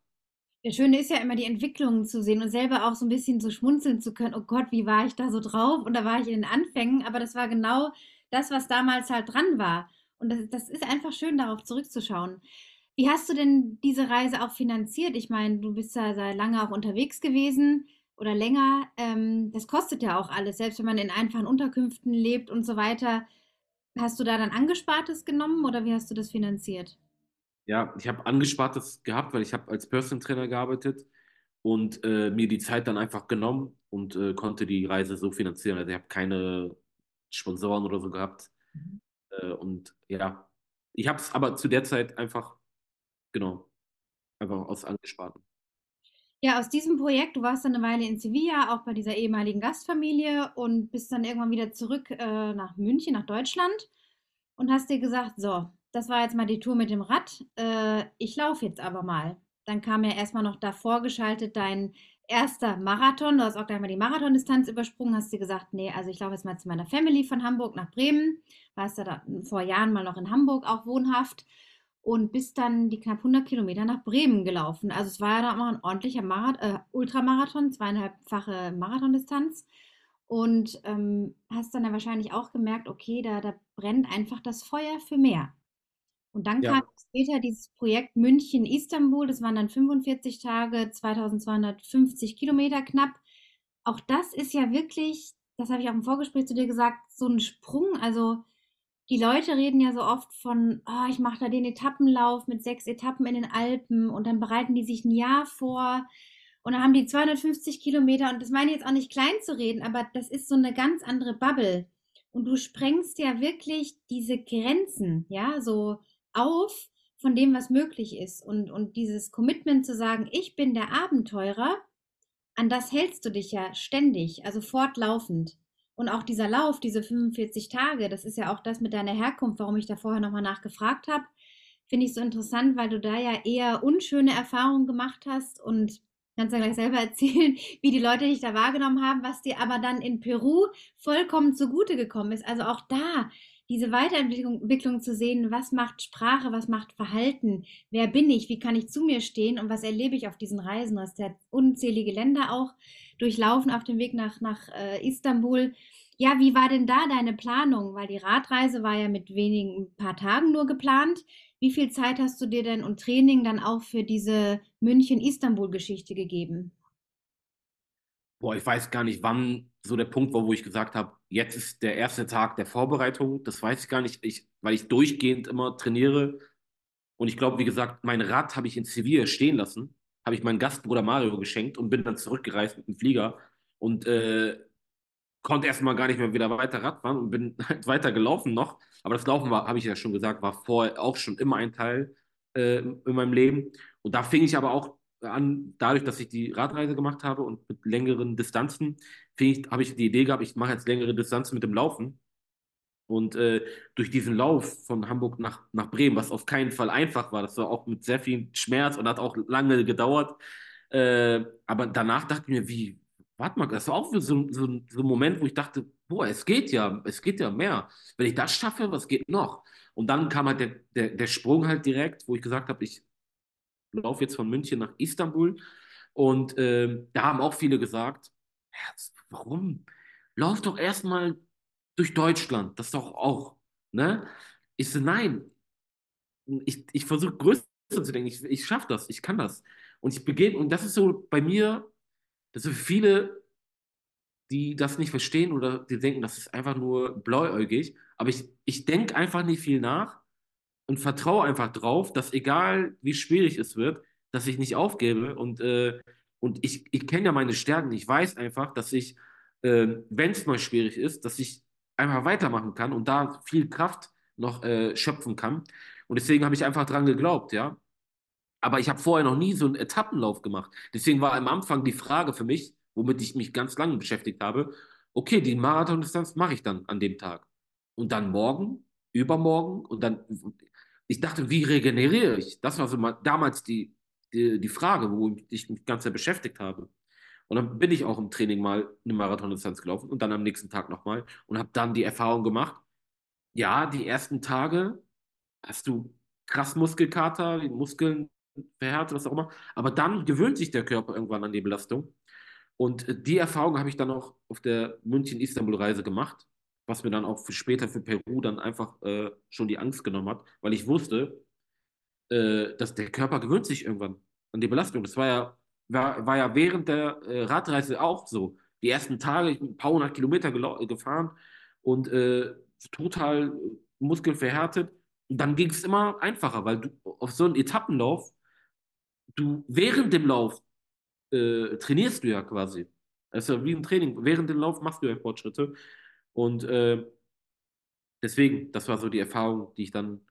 Der Schöne ist ja immer die Entwicklungen zu sehen und selber auch so ein bisschen so schmunzeln zu können. Oh Gott, wie war ich da so drauf? Und da war ich in den Anfängen, aber das war genau das, was damals halt dran war. Und das, das ist einfach schön, darauf zurückzuschauen. Wie hast du denn diese Reise auch finanziert? Ich meine, du bist ja sehr lange auch unterwegs gewesen oder länger. Ähm, das kostet ja auch alles, selbst wenn man in einfachen Unterkünften lebt und so weiter. Hast du da dann Angespartes genommen oder wie hast du das finanziert? Ja, ich habe Angespartes gehabt, weil ich habe als Personal Trainer gearbeitet und äh, mir die Zeit dann einfach genommen und äh, konnte die Reise so finanzieren. Also ich habe keine Sponsoren oder so gehabt. Mhm. Äh, und ja, ich habe es aber zu der Zeit einfach, genau, einfach aus Angesparten. Ja, aus diesem Projekt, du warst dann eine Weile in Sevilla, auch bei dieser ehemaligen Gastfamilie und bist dann irgendwann wieder zurück äh, nach München, nach Deutschland und hast dir gesagt, so, das war jetzt mal die Tour mit dem Rad, äh, ich laufe jetzt aber mal. Dann kam ja erstmal noch davor geschaltet dein erster Marathon. Du hast auch gleich mal die Marathondistanz übersprungen, hast dir gesagt, nee, also ich laufe jetzt mal zu meiner Family von Hamburg nach Bremen. Warst ja da vor Jahren mal noch in Hamburg auch wohnhaft und bist dann die knapp 100 Kilometer nach Bremen gelaufen. Also es war ja noch ein ordentlicher Marath äh, Ultramarathon, zweieinhalbfache Marathondistanz. Und ähm, hast dann ja wahrscheinlich auch gemerkt, okay, da, da brennt einfach das Feuer für mehr. Und dann ja. kam später dieses Projekt München-Istanbul, das waren dann 45 Tage, 2250 Kilometer knapp. Auch das ist ja wirklich, das habe ich auch im Vorgespräch zu dir gesagt, so ein Sprung. Also die Leute reden ja so oft von, oh, ich mache da den Etappenlauf mit sechs Etappen in den Alpen und dann bereiten die sich ein Jahr vor und dann haben die 250 Kilometer und das meine ich jetzt auch nicht klein zu reden, aber das ist so eine ganz andere Bubble. Und du sprengst ja wirklich diese Grenzen, ja, so auf von dem, was möglich ist. Und, und dieses Commitment zu sagen, ich bin der Abenteurer, an das hältst du dich ja ständig, also fortlaufend. Und auch dieser Lauf, diese 45 Tage, das ist ja auch das mit deiner Herkunft, warum ich da vorher nochmal nachgefragt habe, finde ich so interessant, weil du da ja eher unschöne Erfahrungen gemacht hast und kannst ja gleich selber erzählen, wie die Leute dich da wahrgenommen haben, was dir aber dann in Peru vollkommen zugute gekommen ist. Also auch da diese Weiterentwicklung zu sehen, was macht Sprache, was macht Verhalten, wer bin ich, wie kann ich zu mir stehen und was erlebe ich auf diesen Reisen. Du hast ja unzählige Länder auch durchlaufen auf dem Weg nach, nach äh, Istanbul. Ja, wie war denn da deine Planung? Weil die Radreise war ja mit wenigen paar Tagen nur geplant. Wie viel Zeit hast du dir denn und Training dann auch für diese München-Istanbul-Geschichte gegeben? Boah, ich weiß gar nicht, wann so der Punkt war, wo ich gesagt habe, jetzt ist der erste Tag der Vorbereitung. Das weiß ich gar nicht, ich, weil ich durchgehend immer trainiere. Und ich glaube, wie gesagt, mein Rad habe ich in Sevilla stehen lassen, habe ich meinem Gastbruder Mario geschenkt und bin dann zurückgereist mit dem Flieger und äh, konnte erstmal gar nicht mehr wieder weiter Radfahren und bin halt weiter gelaufen noch. Aber das Laufen war, habe ich ja schon gesagt, war vorher auch schon immer ein Teil äh, in meinem Leben. Und da fing ich aber auch an, dadurch, dass ich die Radreise gemacht habe und mit längeren Distanzen, habe ich die Idee gehabt, ich mache jetzt längere Distanzen mit dem Laufen. Und äh, durch diesen Lauf von Hamburg nach, nach Bremen, was auf keinen Fall einfach war, das war auch mit sehr viel Schmerz und hat auch lange gedauert. Äh, aber danach dachte ich mir, wie, warte mal, das war auch so, so, so ein Moment, wo ich dachte, boah, es geht ja, es geht ja mehr. Wenn ich das schaffe, was geht noch? Und dann kam halt der, der, der Sprung halt direkt, wo ich gesagt habe, ich laufe jetzt von München nach Istanbul. Und äh, da haben auch viele gesagt, warum? Lauf doch erstmal durch Deutschland, das doch auch. Ne? Ich so, nein, ich, ich versuche größer zu denken, ich, ich schaffe das, ich kann das. Und ich begegne, und das ist so bei mir, dass so viele, die das nicht verstehen oder die denken, das ist einfach nur blauäugig, aber ich, ich denke einfach nicht viel nach und vertraue einfach drauf, dass egal wie schwierig es wird, dass ich nicht aufgebe und, äh, und ich, ich kenne ja meine Stärken, ich weiß einfach, dass ich, äh, wenn es mal schwierig ist, dass ich einfach weitermachen kann und da viel Kraft noch äh, schöpfen kann. Und deswegen habe ich einfach dran geglaubt, ja. Aber ich habe vorher noch nie so einen Etappenlauf gemacht. Deswegen war am Anfang die Frage für mich, womit ich mich ganz lange beschäftigt habe, okay, die Marathondistanz mache ich dann an dem Tag. Und dann morgen, übermorgen und dann, ich dachte, wie regeneriere ich? Das war so mal, damals die, die, Frage, wo ich mich ganz sehr beschäftigt habe. Und dann bin ich auch im Training mal eine Marathondistanz gelaufen und dann am nächsten Tag nochmal und habe dann die Erfahrung gemacht, ja, die ersten Tage hast du krass Muskelkater, die Muskeln verhärtet, was auch immer, aber dann gewöhnt sich der Körper irgendwann an die Belastung. Und äh, die Erfahrung habe ich dann auch auf der München-Istanbul-Reise gemacht, was mir dann auch für später für Peru dann einfach äh, schon die Angst genommen hat, weil ich wusste, äh, dass der Körper gewöhnt sich irgendwann an die Belastung. Das war ja war, war ja während der äh, Radreise auch so. Die ersten Tage, ich bin ein paar hundert Kilometer gefahren und äh, total muskelverhärtet. Und dann ging es immer einfacher, weil du auf so einen Etappenlauf, du während dem Lauf äh, trainierst du ja quasi. Also wie ein Training. Während dem Lauf machst du ja Fortschritte. Und äh, deswegen, das war so die Erfahrung, die ich dann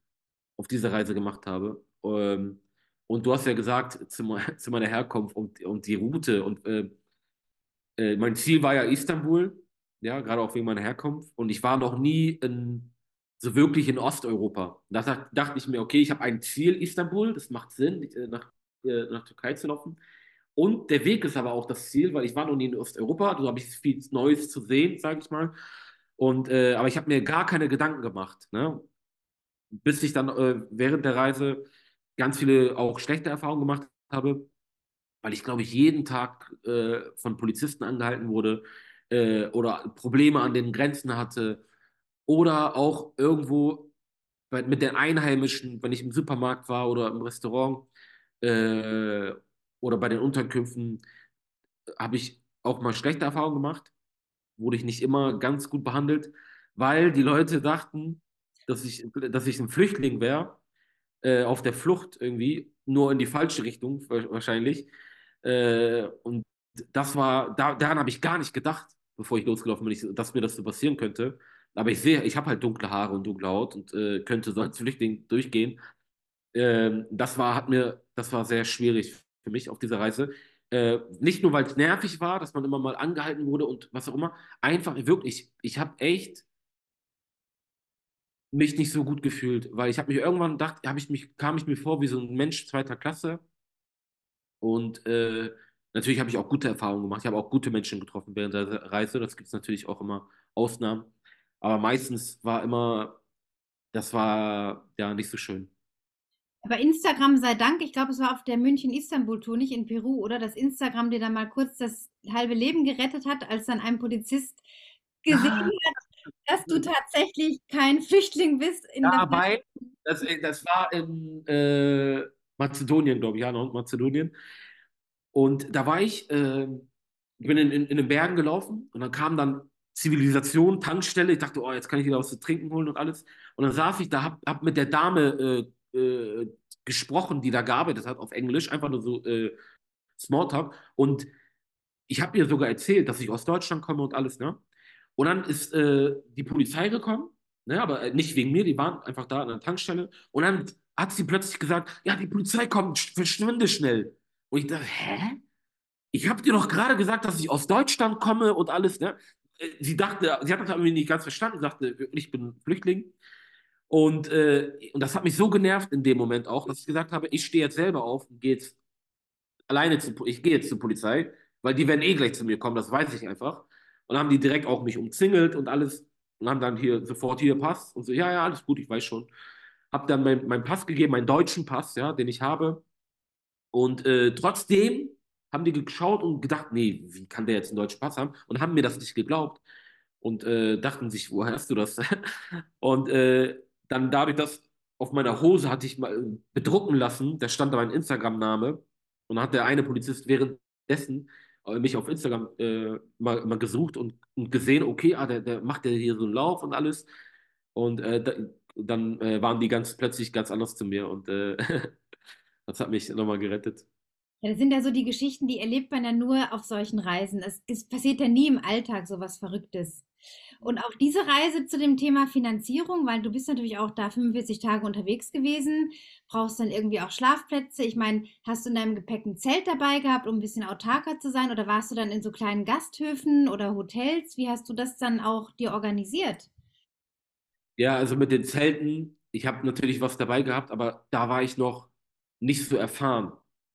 auf dieser Reise gemacht habe. Ähm, und du hast ja gesagt, zu, zu meiner Herkunft und, und die Route. Und äh, äh, mein Ziel war ja Istanbul, ja, gerade auch wegen meiner Herkunft. Und ich war noch nie in, so wirklich in Osteuropa. Da dachte ich mir, okay, ich habe ein Ziel, Istanbul, das macht Sinn, äh, nach, äh, nach Türkei zu laufen. Und der Weg ist aber auch das Ziel, weil ich war noch nie in Osteuropa, da habe ich viel Neues zu sehen, sage ich mal. Und, äh, aber ich habe mir gar keine Gedanken gemacht, ne? Bis ich dann äh, während der Reise ganz viele auch schlechte Erfahrungen gemacht habe, weil ich glaube ich jeden Tag äh, von Polizisten angehalten wurde äh, oder Probleme an den Grenzen hatte oder auch irgendwo bei, mit den Einheimischen, wenn ich im Supermarkt war oder im Restaurant äh, oder bei den Unterkünften, habe ich auch mal schlechte Erfahrungen gemacht, wurde ich nicht immer ganz gut behandelt, weil die Leute dachten, dass ich, dass ich ein Flüchtling wäre äh, auf der Flucht irgendwie, nur in die falsche Richtung wahrscheinlich. Äh, und das war, da, daran habe ich gar nicht gedacht, bevor ich losgelaufen bin, dass mir das so passieren könnte. Aber ich sehe, ich habe halt dunkle Haare und dunkle Haut und äh, könnte so als Flüchtling durchgehen. Ähm, das war, hat mir, das war sehr schwierig für mich auf dieser Reise. Äh, nicht nur, weil es nervig war, dass man immer mal angehalten wurde und was auch immer. Einfach wirklich, ich habe echt mich nicht so gut gefühlt, weil ich habe mich irgendwann gedacht, habe ich mich, kam ich mir vor wie so ein Mensch zweiter Klasse. Und äh, natürlich habe ich auch gute Erfahrungen gemacht. Ich habe auch gute Menschen getroffen während der Reise. Das gibt es natürlich auch immer Ausnahmen. Aber meistens war immer, das war ja nicht so schön. Aber Instagram sei Dank, ich glaube, es war auf der München-Istanbul-Tour, nicht in Peru, oder? Dass Instagram dir dann mal kurz das halbe Leben gerettet hat, als dann ein Polizist gesehen ah. hat, dass du tatsächlich kein Flüchtling bist. In ja, weil das, äh, das war in äh, Mazedonien, glaube ich, ja, Nordmazedonien. Und da war ich, äh, ich bin in, in, in, den Bergen gelaufen und dann kam dann Zivilisation, Tankstelle. Ich dachte, oh, jetzt kann ich wieder was zu trinken holen und alles. Und dann saß ich da, hab, hab mit der Dame äh, äh, gesprochen, die da gearbeitet hat, auf Englisch, einfach nur so äh, Smalltalk. Und ich habe ihr sogar erzählt, dass ich aus Deutschland komme und alles, ne? Und dann ist äh, die Polizei gekommen, ne, aber äh, nicht wegen mir, die waren einfach da an der Tankstelle. Und dann hat sie plötzlich gesagt, ja, die Polizei kommt, verschwinde schnell. Und ich dachte, hä? Ich habe dir doch gerade gesagt, dass ich aus Deutschland komme und alles, ne? Äh, sie dachte, sie hat das irgendwie nicht ganz verstanden, sagte, ich bin Flüchtling. Und, äh, und das hat mich so genervt in dem Moment auch, dass ich gesagt habe, ich stehe jetzt selber auf und gehe jetzt alleine zu, ich gehe jetzt zur Polizei, weil die werden eh gleich zu mir kommen, das weiß ich einfach. Und haben die direkt auch mich umzingelt und alles und haben dann hier sofort hier Pass und so, ja, ja, alles gut, ich weiß schon. Hab dann meinen mein Pass gegeben, meinen deutschen Pass, ja, den ich habe. Und äh, trotzdem haben die geschaut und gedacht, nee, wie kann der jetzt einen deutschen Pass haben? Und haben mir das nicht geglaubt und äh, dachten sich, woher hast du das? und äh, dann dadurch, dass auf meiner Hose hatte ich mal bedrucken lassen, da stand da mein Instagram-Name und dann hat der eine Polizist währenddessen äh, mich auf Instagram äh, mal, mal gesucht und, und gesehen, okay, ah, der, der macht ja hier so einen Lauf und alles. Und äh, da, dann äh, waren die ganz plötzlich ganz anders zu mir und äh, das hat mich nochmal gerettet. Ja, das sind ja so die Geschichten, die erlebt man ja nur auf solchen Reisen. Es, es passiert ja nie im Alltag so was Verrücktes. Und auch diese Reise zu dem Thema Finanzierung, weil du bist natürlich auch da 45 Tage unterwegs gewesen, brauchst dann irgendwie auch Schlafplätze. Ich meine, hast du in deinem Gepäck ein Zelt dabei gehabt, um ein bisschen autarker zu sein? Oder warst du dann in so kleinen Gasthöfen oder Hotels? Wie hast du das dann auch dir organisiert? Ja, also mit den Zelten, ich habe natürlich was dabei gehabt, aber da war ich noch nicht so erfahren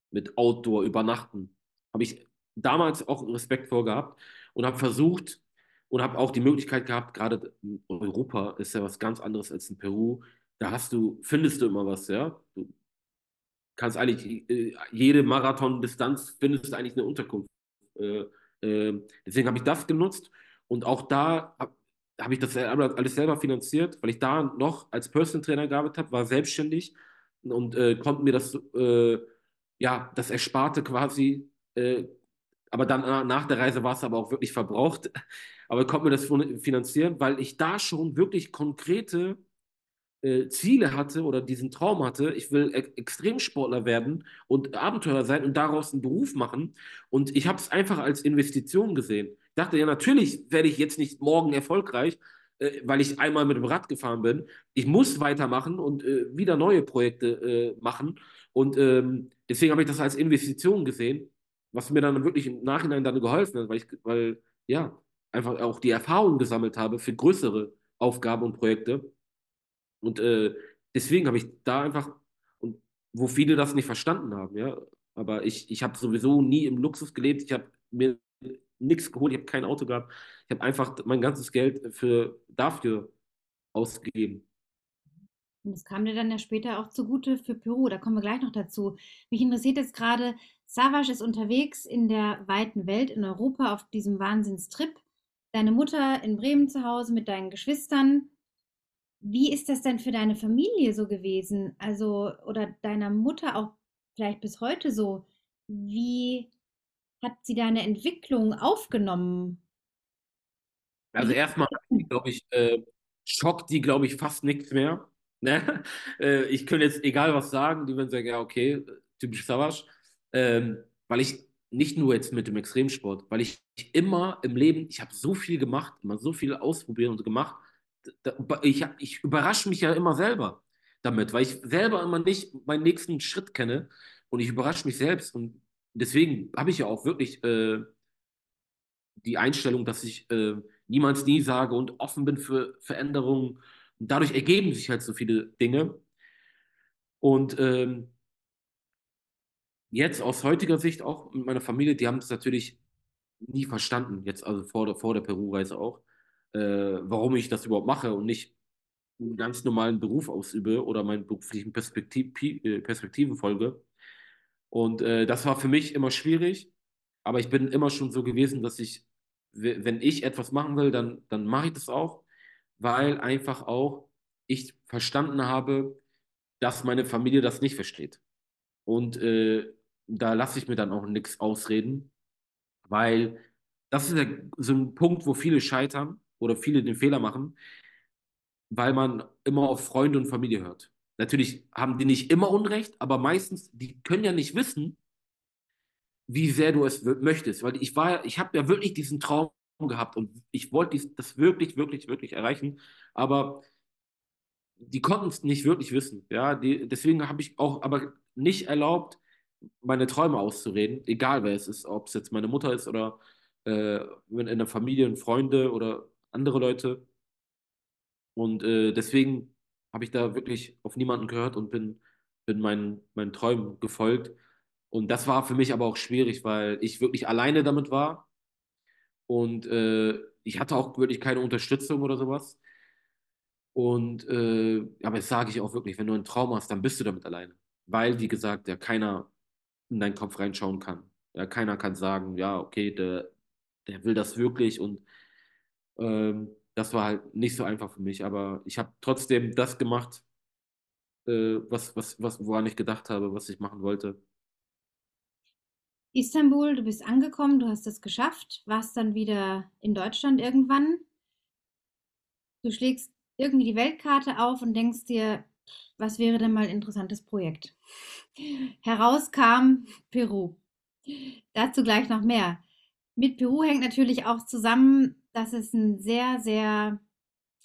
mit Outdoor, Übernachten. Habe ich damals auch Respekt vor gehabt und habe versucht und habe auch die Möglichkeit gehabt, gerade in Europa ist ja was ganz anderes als in Peru. Da hast du, findest du immer was, ja. Du kannst eigentlich äh, jede Marathon-Distanz findest du eigentlich eine Unterkunft. Äh, äh, deswegen habe ich das genutzt und auch da habe hab ich das alles selber finanziert, weil ich da noch als Personal Trainer gearbeitet habe, war selbstständig und äh, konnte mir das äh, ja, das Ersparte quasi, äh, aber dann nach der Reise war es aber auch wirklich verbraucht. Aber konnte mir das finanzieren, weil ich da schon wirklich konkrete äh, Ziele hatte oder diesen Traum hatte, ich will e Extremsportler werden und Abenteurer sein und daraus einen Beruf machen. Und ich habe es einfach als Investition gesehen. Ich dachte, ja, natürlich werde ich jetzt nicht morgen erfolgreich, äh, weil ich einmal mit dem Rad gefahren bin. Ich muss weitermachen und äh, wieder neue Projekte äh, machen. Und ähm, deswegen habe ich das als Investition gesehen, was mir dann wirklich im Nachhinein dann geholfen hat, weil ich, weil, ja, einfach auch die Erfahrung gesammelt habe für größere Aufgaben und Projekte. Und äh, deswegen habe ich da einfach, und wo viele das nicht verstanden haben, ja, aber ich, ich habe sowieso nie im Luxus gelebt, ich habe mir nichts geholt, ich habe kein Auto gehabt, ich habe einfach mein ganzes Geld für, dafür ausgegeben. Und das kam dir dann ja später auch zugute für Peru. Da kommen wir gleich noch dazu. Mich interessiert jetzt gerade, Savas ist unterwegs in der weiten Welt, in Europa, auf diesem Wahnsinnstrip. Deine Mutter in Bremen zu Hause mit deinen Geschwistern. Wie ist das denn für deine Familie so gewesen? Also, oder deiner Mutter auch vielleicht bis heute so? Wie hat sie deine Entwicklung aufgenommen? Also erstmal, glaube ich, äh, schockt die, glaube ich, fast nichts mehr. Ne? Äh, ich könnte jetzt egal was sagen, die würden sagen, ja, okay, typisch Savage. Ähm, weil ich nicht nur jetzt mit dem Extremsport, weil ich immer im Leben, ich habe so viel gemacht, immer so viel ausprobiert und gemacht. Ich, ich überrasche mich ja immer selber damit, weil ich selber immer nicht meinen nächsten Schritt kenne und ich überrasche mich selbst. Und deswegen habe ich ja auch wirklich äh, die Einstellung, dass ich äh, niemals nie sage und offen bin für Veränderungen und dadurch ergeben sich halt so viele Dinge. Und ähm, jetzt aus heutiger Sicht auch mit meiner Familie, die haben es natürlich nie verstanden, jetzt also vor der, vor der Peru-Reise auch, äh, warum ich das überhaupt mache und nicht einen ganz normalen Beruf ausübe oder meinen beruflichen Perspektiv äh, Perspektiven folge. Und äh, das war für mich immer schwierig, aber ich bin immer schon so gewesen, dass ich, wenn ich etwas machen will, dann, dann mache ich das auch weil einfach auch ich verstanden habe, dass meine Familie das nicht versteht. Und äh, da lasse ich mir dann auch nichts ausreden, weil das ist so ein Punkt, wo viele scheitern oder viele den Fehler machen, weil man immer auf Freunde und Familie hört. Natürlich haben die nicht immer Unrecht, aber meistens, die können ja nicht wissen, wie sehr du es möchtest. Weil ich war, ich habe ja wirklich diesen Traum gehabt und ich wollte das wirklich, wirklich, wirklich erreichen, aber die konnten es nicht wirklich wissen. Ja, die, deswegen habe ich auch aber nicht erlaubt, meine Träume auszureden, egal wer es ist, ob es jetzt meine Mutter ist oder äh, in der Familie, Freunde oder andere Leute. Und äh, deswegen habe ich da wirklich auf niemanden gehört und bin, bin meinen, meinen Träumen gefolgt. Und das war für mich aber auch schwierig, weil ich wirklich alleine damit war. Und äh, ich hatte auch wirklich keine Unterstützung oder sowas. Und äh, aber das sage ich auch wirklich, wenn du einen Traum hast, dann bist du damit alleine. Weil, wie gesagt, ja keiner in deinen Kopf reinschauen kann. Ja, keiner kann sagen, ja, okay, der, der will das wirklich und ähm, das war halt nicht so einfach für mich, aber ich habe trotzdem das gemacht, äh, was, was, was, woran ich gedacht habe, was ich machen wollte. Istanbul, du bist angekommen, du hast es geschafft, warst dann wieder in Deutschland irgendwann. Du schlägst irgendwie die Weltkarte auf und denkst dir, was wäre denn mal ein interessantes Projekt? Herauskam Peru. Dazu gleich noch mehr. Mit Peru hängt natürlich auch zusammen, dass es ein sehr, sehr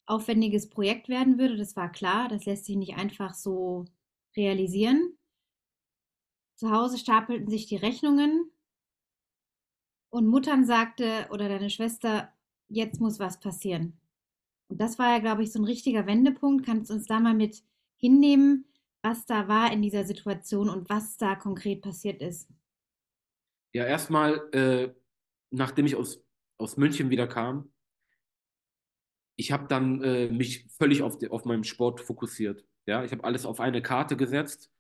aufwendiges Projekt werden würde. Das war klar. Das lässt sich nicht einfach so realisieren. Zu Hause stapelten sich die Rechnungen und Muttern sagte oder deine Schwester, jetzt muss was passieren. Und das war ja, glaube ich, so ein richtiger Wendepunkt. Kannst du uns da mal mit hinnehmen, was da war in dieser Situation und was da konkret passiert ist? Ja, erstmal, äh, nachdem ich aus, aus München wieder kam, ich habe dann äh, mich völlig auf, die, auf meinen Sport fokussiert. Ja, ich habe alles auf eine Karte gesetzt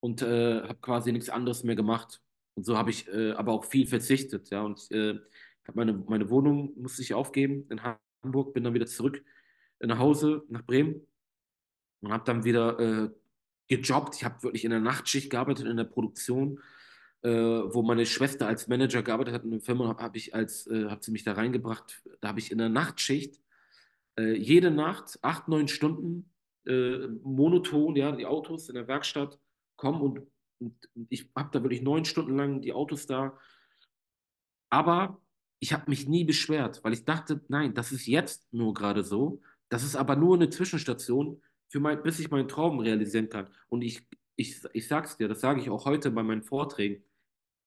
und äh, habe quasi nichts anderes mehr gemacht. Und so habe ich äh, aber auch viel verzichtet. Ja, und äh, meine, meine Wohnung musste ich aufgeben in Hamburg, bin dann wieder zurück nach Hause nach Bremen und habe dann wieder äh, gejobbt. Ich habe wirklich in der Nachtschicht gearbeitet, in der Produktion, äh, wo meine Schwester als Manager gearbeitet hat in der Firma, habe ich als, äh, hat sie mich da reingebracht. Da habe ich in der Nachtschicht äh, jede Nacht acht, neun Stunden äh, monoton, ja, die Autos in der Werkstatt kommen und, und ich habe da wirklich neun Stunden lang die Autos da. Aber ich habe mich nie beschwert, weil ich dachte, nein, das ist jetzt nur gerade so. Das ist aber nur eine Zwischenstation, für mein, bis ich meinen Traum realisieren kann. Und ich, ich, ich sag's dir, das sage ich auch heute bei meinen Vorträgen,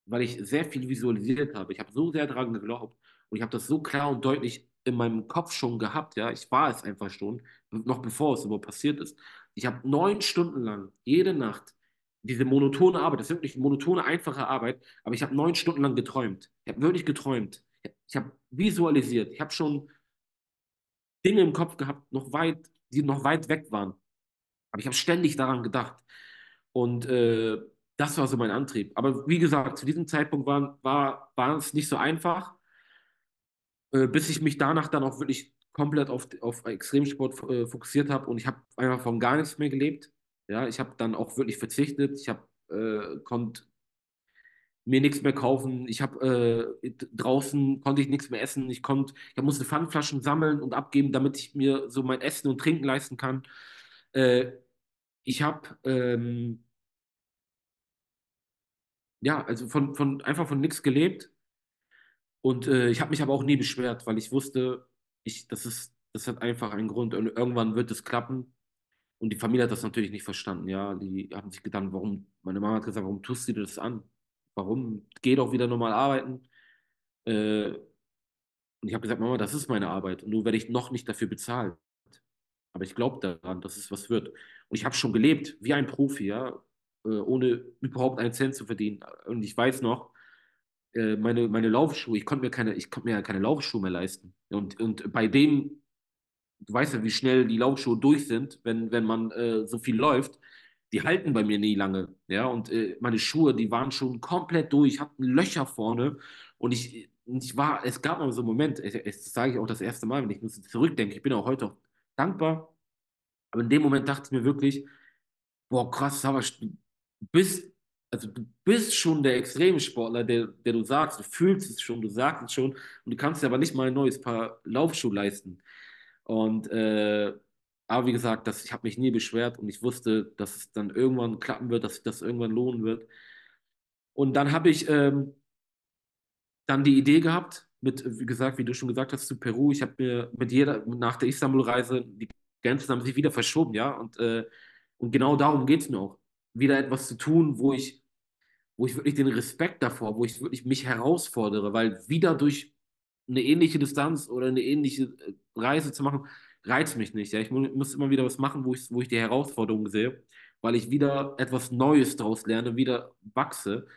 weil ich sehr viel visualisiert habe. Ich habe so sehr daran geglaubt und ich habe das so klar und deutlich in meinem Kopf schon gehabt, ja. Ich war es einfach schon, noch bevor es überhaupt passiert ist. Ich habe neun Stunden lang, jede Nacht, diese monotone Arbeit, das ist wirklich monotone, einfache Arbeit, aber ich habe neun Stunden lang geträumt. Ich habe wirklich geträumt. Ich habe visualisiert. Ich habe schon Dinge im Kopf gehabt, noch weit, die noch weit weg waren. Aber ich habe ständig daran gedacht. Und äh, das war so mein Antrieb. Aber wie gesagt, zu diesem Zeitpunkt war, war, war es nicht so einfach, äh, bis ich mich danach dann auch wirklich komplett auf, auf Extremsport äh, fokussiert habe und ich habe einfach von gar nichts mehr gelebt. Ja, ich habe dann auch wirklich verzichtet. Ich habe äh, konnte mir nichts mehr kaufen. Ich habe äh, draußen konnte ich nichts mehr essen. Ich konnte, ich musste Pfandflaschen sammeln und abgeben, damit ich mir so mein Essen und Trinken leisten kann. Äh, ich habe ähm, ja, also von, von einfach von nichts gelebt und äh, ich habe mich aber auch nie beschwert, weil ich wusste, ich, das ist, das hat einfach einen Grund und irgendwann wird es klappen. Und die Familie hat das natürlich nicht verstanden, ja. Die haben sich gedacht, warum, meine Mama hat gesagt, warum tust du dir das an? Warum? Geh doch wieder normal arbeiten. Äh, und ich habe gesagt, Mama, das ist meine Arbeit und nur werde ich noch nicht dafür bezahlt. Aber ich glaube daran, dass es was wird. Und ich habe schon gelebt wie ein Profi, ja, äh, ohne überhaupt einen Cent zu verdienen. Und ich weiß noch, äh, meine, meine Laufschuhe, ich konnte mir keine, ich konnte mir keine Laufschuhe mehr leisten. Und, und bei dem, du weißt ja, wie schnell die Laufschuhe durch sind, wenn, wenn man äh, so viel läuft die halten bei mir nie lange. Ja, und äh, meine Schuhe, die waren schon komplett durch, hatten Löcher vorne. Und ich, ich war, es gab mal so einen Moment, das sage ich auch das erste Mal, wenn ich zurückdenke, ich bin auch heute auch dankbar. Aber in dem Moment dachte ich mir wirklich, boah, krass, aber du bist, also du bist schon der Extremsportler, der, der du sagst, du fühlst es schon, du sagst es schon, und du kannst dir aber nicht mal ein neues Paar Laufschuhe leisten. Und äh, aber wie gesagt, das, ich habe mich nie beschwert und ich wusste, dass es dann irgendwann klappen wird, dass sich das irgendwann lohnen wird. Und dann habe ich ähm, dann die Idee gehabt, mit, wie gesagt, wie du schon gesagt hast, zu Peru. Ich habe mir mit jeder, nach der Istanbul-Reise, die Grenzen haben sich wieder verschoben, ja. Und, äh, und genau darum geht es mir auch. Wieder etwas zu tun, wo ich, wo ich wirklich den Respekt davor, wo ich wirklich mich herausfordere, weil wieder durch eine ähnliche Distanz oder eine ähnliche äh, Reise zu machen, reizt mich nicht. Ja? Ich muss immer wieder was machen, wo ich, wo ich die Herausforderung sehe, weil ich wieder etwas Neues daraus lerne, wieder wachse.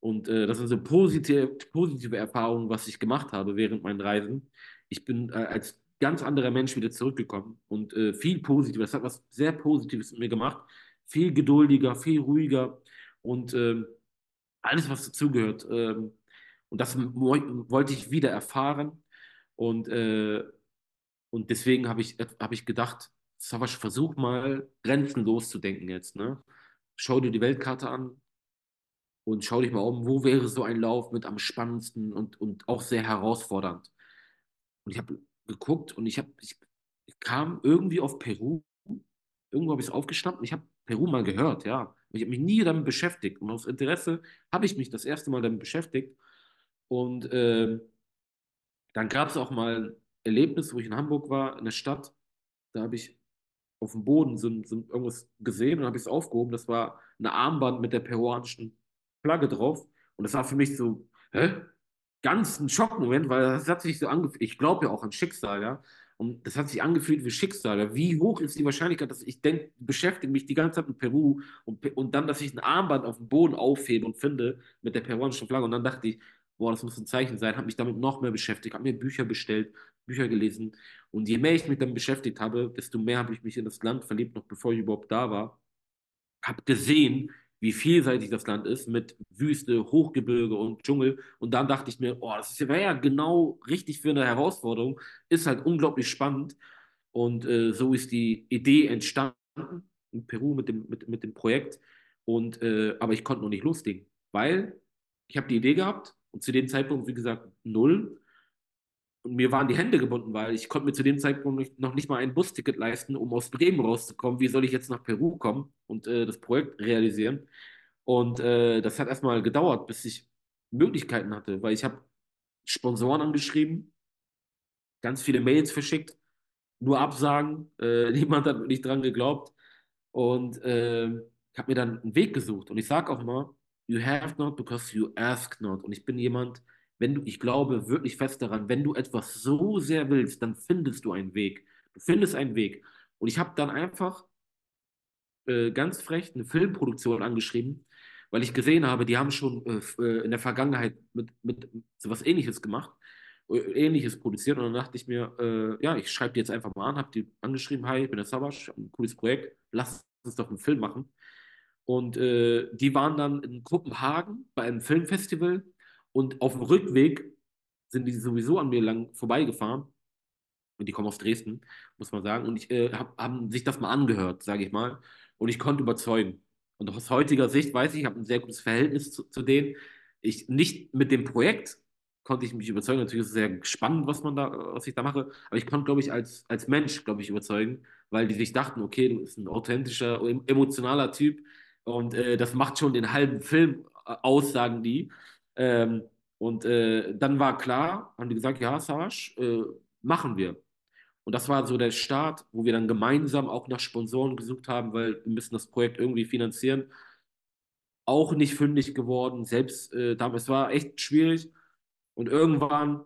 Und äh, das sind so positive, positive Erfahrungen, was ich gemacht habe während meinen Reisen. Ich bin äh, als ganz anderer Mensch wieder zurückgekommen und äh, viel positiver. Das hat was sehr Positives mit mir gemacht. Viel geduldiger, viel ruhiger und ähm, alles, was dazugehört. Ähm, und das wollte ich wieder erfahren. Und, äh, und deswegen habe ich, hab ich gedacht, Savasch, versuch mal grenzenlos zu denken jetzt. Ne? Schau dir die Weltkarte an und schau dich mal um, wo wäre so ein Lauf mit am spannendsten und, und auch sehr herausfordernd. Und ich habe geguckt und ich, hab, ich, kam irgendwie auf Peru. Irgendwo habe ich es aufgeschnappt und ich habe Peru mal gehört, ja. Ich habe mich nie damit beschäftigt. Und aus Interesse habe ich mich das erste Mal damit beschäftigt. Und äh, dann gab es auch mal Erlebnis, wo ich in Hamburg war, in der Stadt. Da habe ich auf dem Boden so, so irgendwas gesehen und habe es aufgehoben. Das war eine Armband mit der peruanischen Flagge drauf. Und das war für mich so, hä? Ganz ein Schockmoment, weil das hat sich so angefühlt. Ich glaube ja auch an Schicksal, ja. Und das hat sich angefühlt wie Schicksal. Wie hoch ist die Wahrscheinlichkeit, dass ich denke, beschäftige mich die ganze Zeit mit Peru und, und dann, dass ich ein Armband auf dem Boden aufhebe und finde mit der peruanischen Flagge. Und dann dachte ich, boah, das muss ein Zeichen sein, habe mich damit noch mehr beschäftigt, habe mir Bücher bestellt, Bücher gelesen. Und je mehr ich mich damit beschäftigt habe, desto mehr habe ich mich in das Land verliebt, noch bevor ich überhaupt da war. Habe gesehen, wie vielseitig das Land ist, mit Wüste, Hochgebirge und Dschungel. Und dann dachte ich mir, oh, das wäre ja genau richtig für eine Herausforderung. Ist halt unglaublich spannend. Und äh, so ist die Idee entstanden in Peru mit dem, mit, mit dem Projekt. Und, äh, aber ich konnte noch nicht loslegen, weil ich habe die Idee gehabt, und zu dem Zeitpunkt, wie gesagt, null. Und mir waren die Hände gebunden, weil ich konnte mir zu dem Zeitpunkt noch nicht mal ein Busticket leisten, um aus Bremen rauszukommen. Wie soll ich jetzt nach Peru kommen und äh, das Projekt realisieren? Und äh, das hat erstmal gedauert, bis ich Möglichkeiten hatte, weil ich habe Sponsoren angeschrieben, ganz viele Mails verschickt, nur Absagen, äh, niemand hat wirklich dran geglaubt und äh, ich habe mir dann einen Weg gesucht. Und ich sage auch mal, You have not because you ask not. Und ich bin jemand, wenn du, ich glaube wirklich fest daran, wenn du etwas so sehr willst, dann findest du einen Weg. Du findest einen Weg. Und ich habe dann einfach äh, ganz frech eine Filmproduktion angeschrieben, weil ich gesehen habe, die haben schon äh, äh in der Vergangenheit mit, mit so was Ähnliches gemacht, äh, Ähnliches produziert. Und dann dachte ich mir, äh, ja, ich schreibe die jetzt einfach mal an, habe die angeschrieben, hi, ich bin der Savas, ein cooles Projekt, lass uns doch einen Film machen. Und die waren dann in Kopenhagen bei einem Filmfestival und auf dem Rückweg sind die sowieso an mir lang vorbeigefahren. Und die kommen aus Dresden, muss man sagen. Und ich äh, hab, haben sich das mal angehört, sage ich mal. Und ich konnte überzeugen. Und aus heutiger Sicht weiß ich, ich habe ein sehr gutes Verhältnis zu, zu denen. Ich nicht mit dem Projekt konnte ich mich überzeugen. Natürlich ist es sehr spannend, was man da, was ich da mache. Aber ich konnte, glaube ich, als, als Mensch, glaube ich, überzeugen, weil die sich dachten, okay, du bist ein authentischer, emotionaler Typ und äh, das macht schon den halben Film äh, aus, sagen die. Ähm, und äh, dann war klar, haben die gesagt, ja, Savasch, äh, machen wir. Und das war so der Start, wo wir dann gemeinsam auch nach Sponsoren gesucht haben, weil wir müssen das Projekt irgendwie finanzieren. Auch nicht fündig geworden, selbst äh, damals war echt schwierig. Und irgendwann,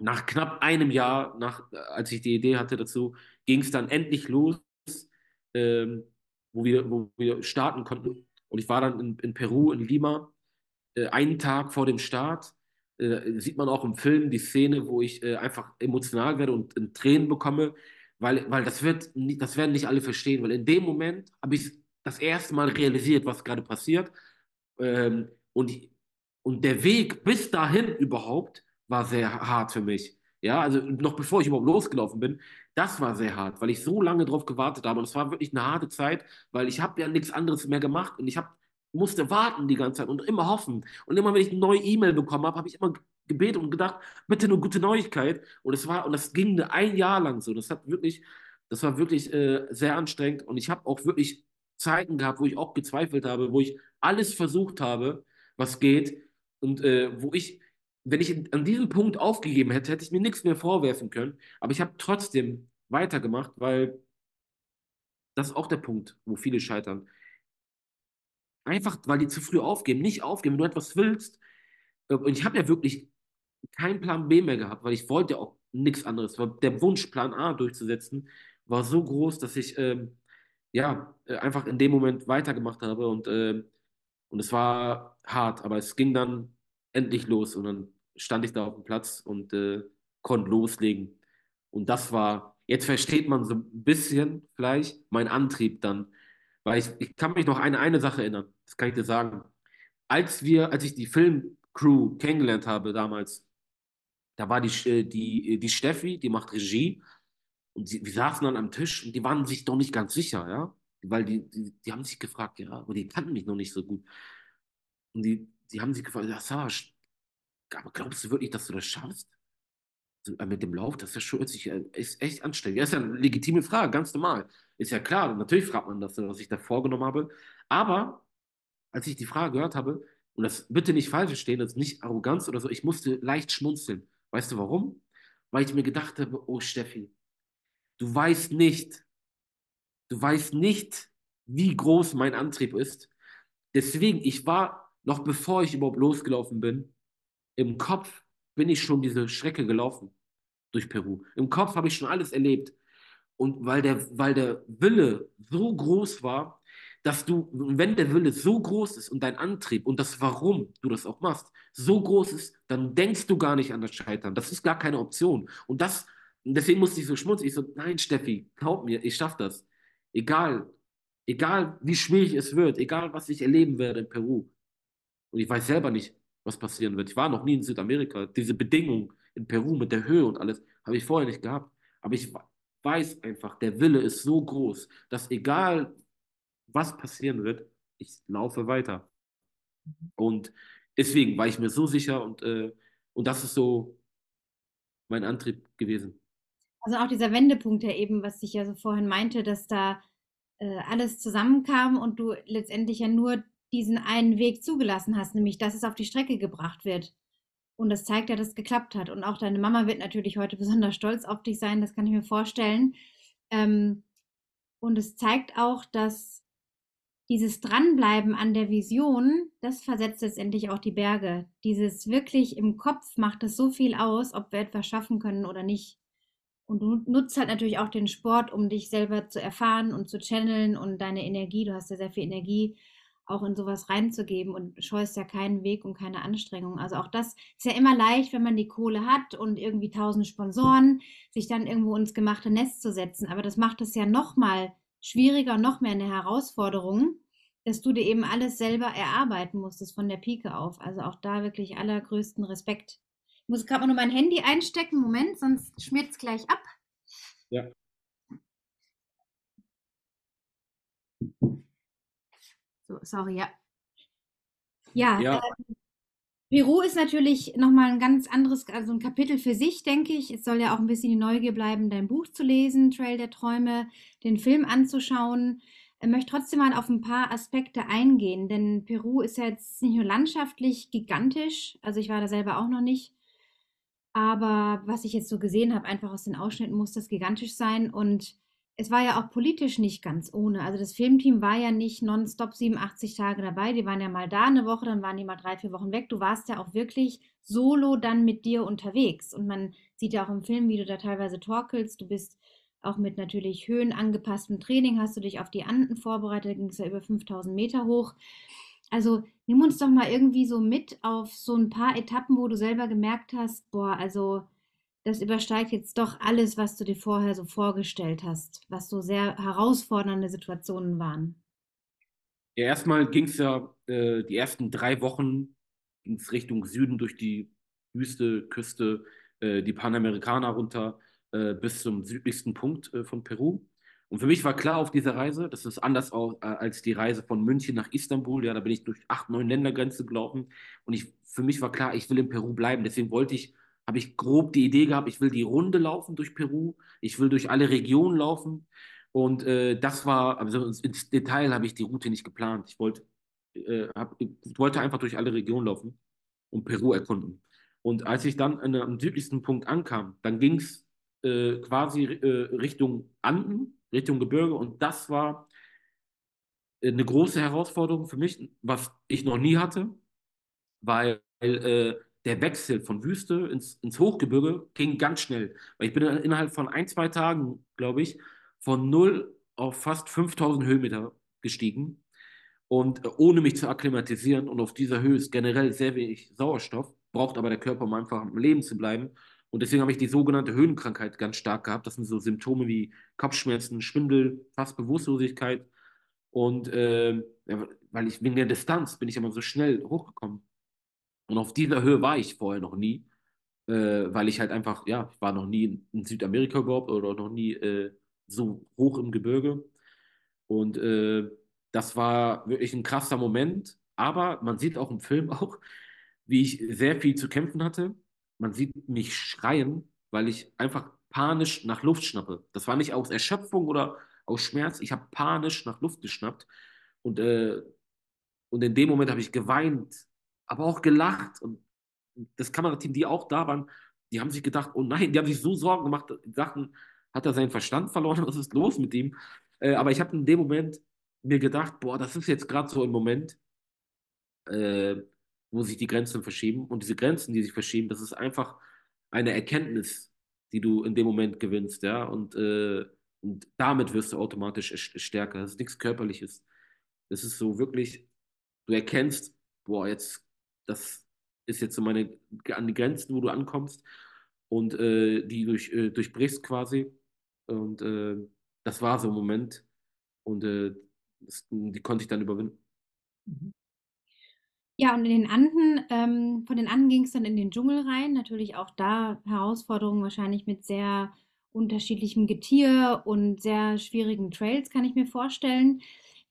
nach knapp einem Jahr, nach, als ich die Idee hatte dazu, ging es dann endlich los. Ähm, wo wir, wo wir starten konnten. Und ich war dann in, in Peru, in Lima, einen Tag vor dem Start. Äh, sieht man auch im Film die Szene, wo ich äh, einfach emotional werde und Tränen bekomme, weil, weil das, wird, das werden nicht alle verstehen, weil in dem Moment habe ich das erste Mal realisiert, was gerade passiert. Ähm, und, und der Weg bis dahin überhaupt war sehr hart für mich. Ja, also noch bevor ich überhaupt losgelaufen bin, das war sehr hart, weil ich so lange drauf gewartet habe. Und es war wirklich eine harte Zeit, weil ich habe ja nichts anderes mehr gemacht und ich hab, musste warten die ganze Zeit und immer hoffen. Und immer, wenn ich eine neue E-Mail bekommen habe, habe ich immer gebetet und gedacht, bitte eine gute Neuigkeit. Und es war, und das ging ein Jahr lang so. Das hat wirklich, das war wirklich äh, sehr anstrengend. Und ich habe auch wirklich Zeiten gehabt, wo ich auch gezweifelt habe, wo ich alles versucht habe, was geht. Und äh, wo ich wenn ich an diesem Punkt aufgegeben hätte, hätte ich mir nichts mehr vorwerfen können. Aber ich habe trotzdem weitergemacht, weil das ist auch der Punkt, wo viele scheitern. Einfach, weil die zu früh aufgeben, nicht aufgeben. Wenn du etwas willst, äh, und ich habe ja wirklich keinen Plan B mehr gehabt, weil ich wollte auch nichts anderes. Weil der Wunsch, Plan A durchzusetzen, war so groß, dass ich ähm, ja äh, einfach in dem Moment weitergemacht habe und, äh, und es war hart, aber es ging dann endlich los und dann stand ich da auf dem Platz und äh, konnte loslegen. Und das war, jetzt versteht man so ein bisschen vielleicht mein Antrieb dann, weil ich, ich kann mich noch an eine, eine Sache erinnern, das kann ich dir sagen. Als wir, als ich die Filmcrew kennengelernt habe damals, da war die, äh, die, die Steffi, die macht Regie und die, wir saßen dann am Tisch und die waren sich doch nicht ganz sicher, ja, weil die, die, die haben sich gefragt, ja, aber die kannten mich noch nicht so gut. Und die, die haben sich gefragt, ja, Savas, aber glaubst du wirklich, dass du das schaffst? Äh, mit dem Lauf, das ist schon sich, äh, ist echt anstrengend. Das ist ja eine legitime Frage, ganz normal. Ist ja klar, natürlich fragt man das, was ich da vorgenommen habe. Aber als ich die Frage gehört habe, und das bitte nicht falsch verstehen, das ist nicht Arroganz oder so, ich musste leicht schmunzeln. Weißt du warum? Weil ich mir gedacht habe, oh Steffi, du weißt nicht, du weißt nicht, wie groß mein Antrieb ist. Deswegen, ich war, noch bevor ich überhaupt losgelaufen bin, im Kopf bin ich schon diese Strecke gelaufen durch Peru. Im Kopf habe ich schon alles erlebt. Und weil der, weil der Wille so groß war, dass du, wenn der Wille so groß ist und dein Antrieb und das Warum du das auch machst, so groß ist, dann denkst du gar nicht an das Scheitern. Das ist gar keine Option. Und das, deswegen musste ich so schmutzig. Ich so, nein, Steffi, glaub mir, ich schaffe das. Egal, egal wie schwierig es wird, egal was ich erleben werde in Peru. Und ich weiß selber nicht, was passieren wird. Ich war noch nie in Südamerika. Diese Bedingungen in Peru mit der Höhe und alles habe ich vorher nicht gehabt. Aber ich weiß einfach, der Wille ist so groß, dass egal was passieren wird, ich laufe weiter. Und deswegen war ich mir so sicher und, äh, und das ist so mein Antrieb gewesen. Also auch dieser Wendepunkt, der eben, was ich ja so vorhin meinte, dass da äh, alles zusammenkam und du letztendlich ja nur diesen einen Weg zugelassen hast, nämlich dass es auf die Strecke gebracht wird. Und das zeigt ja, dass es geklappt hat. Und auch deine Mama wird natürlich heute besonders stolz auf dich sein, das kann ich mir vorstellen. Ähm, und es zeigt auch, dass dieses Dranbleiben an der Vision, das versetzt letztendlich auch die Berge. Dieses wirklich im Kopf macht es so viel aus, ob wir etwas schaffen können oder nicht. Und du nutzt halt natürlich auch den Sport, um dich selber zu erfahren und zu channeln und deine Energie, du hast ja sehr viel Energie, auch in sowas reinzugeben und scheust ja keinen Weg und keine Anstrengung. Also auch das ist ja immer leicht, wenn man die Kohle hat und irgendwie tausend Sponsoren, sich dann irgendwo ins gemachte Nest zu setzen. Aber das macht es ja noch mal schwieriger, noch mehr eine Herausforderung, dass du dir eben alles selber erarbeiten musstest von der Pike auf. Also auch da wirklich allergrößten Respekt. Ich muss gerade mal nur mein Handy einstecken. Moment, sonst schmiert es gleich ab. Ja. So, sorry, ja. Ja, ja. Äh, Peru ist natürlich nochmal ein ganz anderes, also ein Kapitel für sich, denke ich. Es soll ja auch ein bisschen die Neugier bleiben, dein Buch zu lesen, Trail der Träume, den Film anzuschauen. Ich möchte trotzdem mal auf ein paar Aspekte eingehen, denn Peru ist ja jetzt nicht nur landschaftlich gigantisch, also ich war da selber auch noch nicht, aber was ich jetzt so gesehen habe, einfach aus den Ausschnitten, muss das gigantisch sein und es war ja auch politisch nicht ganz ohne. Also das Filmteam war ja nicht nonstop 87 Tage dabei. Die waren ja mal da eine Woche, dann waren die mal drei, vier Wochen weg. Du warst ja auch wirklich solo dann mit dir unterwegs. Und man sieht ja auch im Film, wie du da teilweise torkelst. Du bist auch mit natürlich höhenangepasstem Training, hast du dich auf die Anden vorbereitet. Ging es ja über 5000 Meter hoch. Also nimm uns doch mal irgendwie so mit auf so ein paar Etappen, wo du selber gemerkt hast, boah, also das übersteigt jetzt doch alles, was du dir vorher so vorgestellt hast, was so sehr herausfordernde Situationen waren. Ja, erstmal ging es ja äh, die ersten drei Wochen ging Richtung Süden durch die Wüste, Küste, äh, die Panamerikaner runter äh, bis zum südlichsten Punkt äh, von Peru. Und für mich war klar auf dieser Reise, das ist anders auch, äh, als die Reise von München nach Istanbul. Ja, da bin ich durch acht, neun Ländergrenzen gelaufen. Und ich, für mich war klar, ich will in Peru bleiben. Deswegen wollte ich habe ich grob die Idee gehabt, ich will die Runde laufen durch Peru, ich will durch alle Regionen laufen. Und äh, das war, also ins Detail habe ich die Route nicht geplant. Ich wollte, äh, hab, ich wollte einfach durch alle Regionen laufen und Peru erkunden. Und als ich dann an, am südlichsten Punkt ankam, dann ging es äh, quasi äh, Richtung Anden, Richtung Gebirge. Und das war äh, eine große Herausforderung für mich, was ich noch nie hatte, weil äh, der Wechsel von Wüste ins, ins Hochgebirge ging ganz schnell. Weil ich bin innerhalb von ein, zwei Tagen, glaube ich, von null auf fast 5000 Höhenmeter gestiegen. Und äh, ohne mich zu akklimatisieren und auf dieser Höhe ist generell sehr wenig Sauerstoff, braucht aber der Körper, um einfach am Leben zu bleiben. Und deswegen habe ich die sogenannte Höhenkrankheit ganz stark gehabt. Das sind so Symptome wie Kopfschmerzen, Schwindel, fast Bewusstlosigkeit. Und äh, weil ich wegen der Distanz bin ich immer so schnell hochgekommen. Und auf dieser Höhe war ich vorher noch nie, äh, weil ich halt einfach, ja, ich war noch nie in Südamerika überhaupt oder noch nie äh, so hoch im Gebirge. Und äh, das war wirklich ein krasser Moment. Aber man sieht auch im Film auch, wie ich sehr viel zu kämpfen hatte. Man sieht mich schreien, weil ich einfach panisch nach Luft schnappe. Das war nicht aus Erschöpfung oder aus Schmerz. Ich habe panisch nach Luft geschnappt. Und, äh, und in dem Moment habe ich geweint, aber auch gelacht. Und das Kamerateam, die auch da waren, die haben sich gedacht, oh nein, die haben sich so Sorgen gemacht, dachten, hat er seinen Verstand verloren? Was ist los mit ihm? Äh, aber ich habe in dem Moment mir gedacht, boah, das ist jetzt gerade so ein Moment, äh, wo sich die Grenzen verschieben. Und diese Grenzen, die sich verschieben, das ist einfach eine Erkenntnis, die du in dem Moment gewinnst, ja. Und, äh, und damit wirst du automatisch stärker. Das ist nichts Körperliches. Das ist so wirklich, du erkennst, boah, jetzt, das ist jetzt so meine, an die Grenzen, wo du ankommst und äh, die durch, äh, durchbrichst quasi. Und äh, das war so ein Moment. Und äh, das, die konnte ich dann überwinden. Mhm. Ja, und in den Anden, ähm, von den Anden ging es dann in den Dschungel rein. Natürlich auch da Herausforderungen wahrscheinlich mit sehr unterschiedlichem Getier und sehr schwierigen Trails, kann ich mir vorstellen.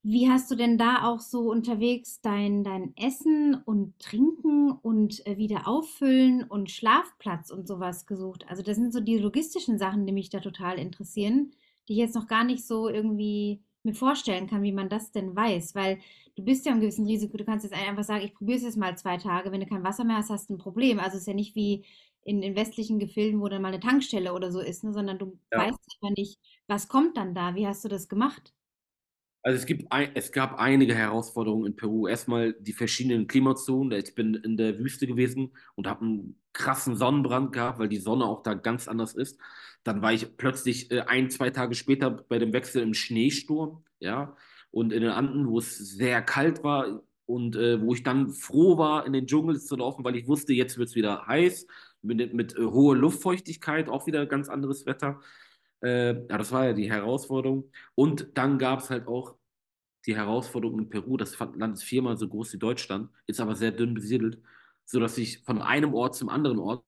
Wie hast du denn da auch so unterwegs dein, dein Essen und Trinken und äh, wieder auffüllen und Schlafplatz und sowas gesucht? Also das sind so die logistischen Sachen, die mich da total interessieren, die ich jetzt noch gar nicht so irgendwie mir vorstellen kann, wie man das denn weiß, weil du bist ja im gewissen Risiko, du kannst jetzt einfach sagen, ich probiere es jetzt mal zwei Tage, wenn du kein Wasser mehr hast, hast du ein Problem. Also es ist ja nicht wie in, in westlichen Gefilden, wo dann mal eine Tankstelle oder so ist, ne, sondern du ja. weißt einfach nicht, was kommt dann da, wie hast du das gemacht? Also es, gibt ein, es gab einige Herausforderungen in Peru. Erstmal die verschiedenen Klimazonen. Ich bin in der Wüste gewesen und habe einen krassen Sonnenbrand gehabt, weil die Sonne auch da ganz anders ist. Dann war ich plötzlich äh, ein, zwei Tage später bei dem Wechsel im Schneesturm, ja, und in den Anden, wo es sehr kalt war und äh, wo ich dann froh war, in den Dschungel zu laufen, weil ich wusste, jetzt wird es wieder heiß, mit, mit äh, hoher Luftfeuchtigkeit, auch wieder ganz anderes Wetter. Äh, ja, das war ja die Herausforderung. Und dann gab es halt auch die Herausforderung in Peru. Das Land ist viermal so groß wie Deutschland, ist aber sehr dünn besiedelt, sodass ich von einem Ort zum anderen Ort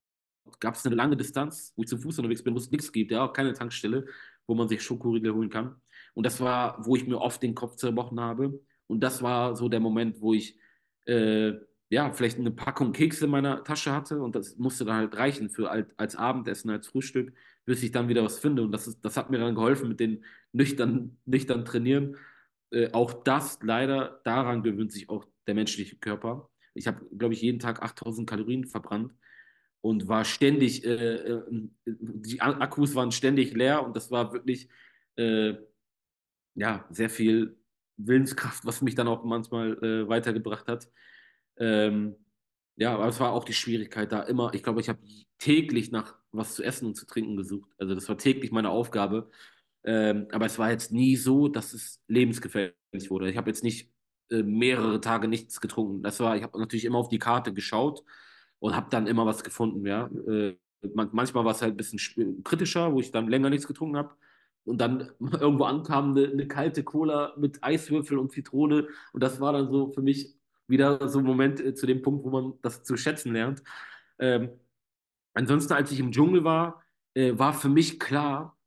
gab es eine lange Distanz, wo ich zu Fuß unterwegs bin, wo es nichts gibt, ja, auch keine Tankstelle, wo man sich Schokoriegel holen kann. Und das war, wo ich mir oft den Kopf zerbrochen habe. Und das war so der Moment, wo ich äh, ja, vielleicht eine Packung Kekse in meiner Tasche hatte und das musste dann halt reichen für als, als Abendessen, als Frühstück, bis ich dann wieder was finde. Und das, ist, das hat mir dann geholfen mit den nüchtern, nüchtern Trainieren. Äh, auch das leider, daran gewöhnt sich auch der menschliche Körper. Ich habe, glaube ich, jeden Tag 8000 Kalorien verbrannt und war ständig, äh, äh, die Akkus waren ständig leer und das war wirklich, äh, ja, sehr viel Willenskraft, was mich dann auch manchmal äh, weitergebracht hat. Ähm, ja, aber es war auch die Schwierigkeit da immer. Ich glaube, ich habe täglich nach was zu essen und zu trinken gesucht. Also das war täglich meine Aufgabe. Ähm, aber es war jetzt nie so, dass es lebensgefährlich wurde. Ich habe jetzt nicht äh, mehrere Tage nichts getrunken. Das war, ich habe natürlich immer auf die Karte geschaut und habe dann immer was gefunden. Ja, äh, man, manchmal war es halt ein bisschen kritischer, wo ich dann länger nichts getrunken habe und dann irgendwo ankam eine, eine, kalte Cola mit Eiswürfel und Zitrone und das war dann so für mich wieder so ein Moment äh, zu dem Punkt, wo man das zu schätzen lernt. Ähm, ansonsten, als ich im Dschungel war, äh, war für mich klar,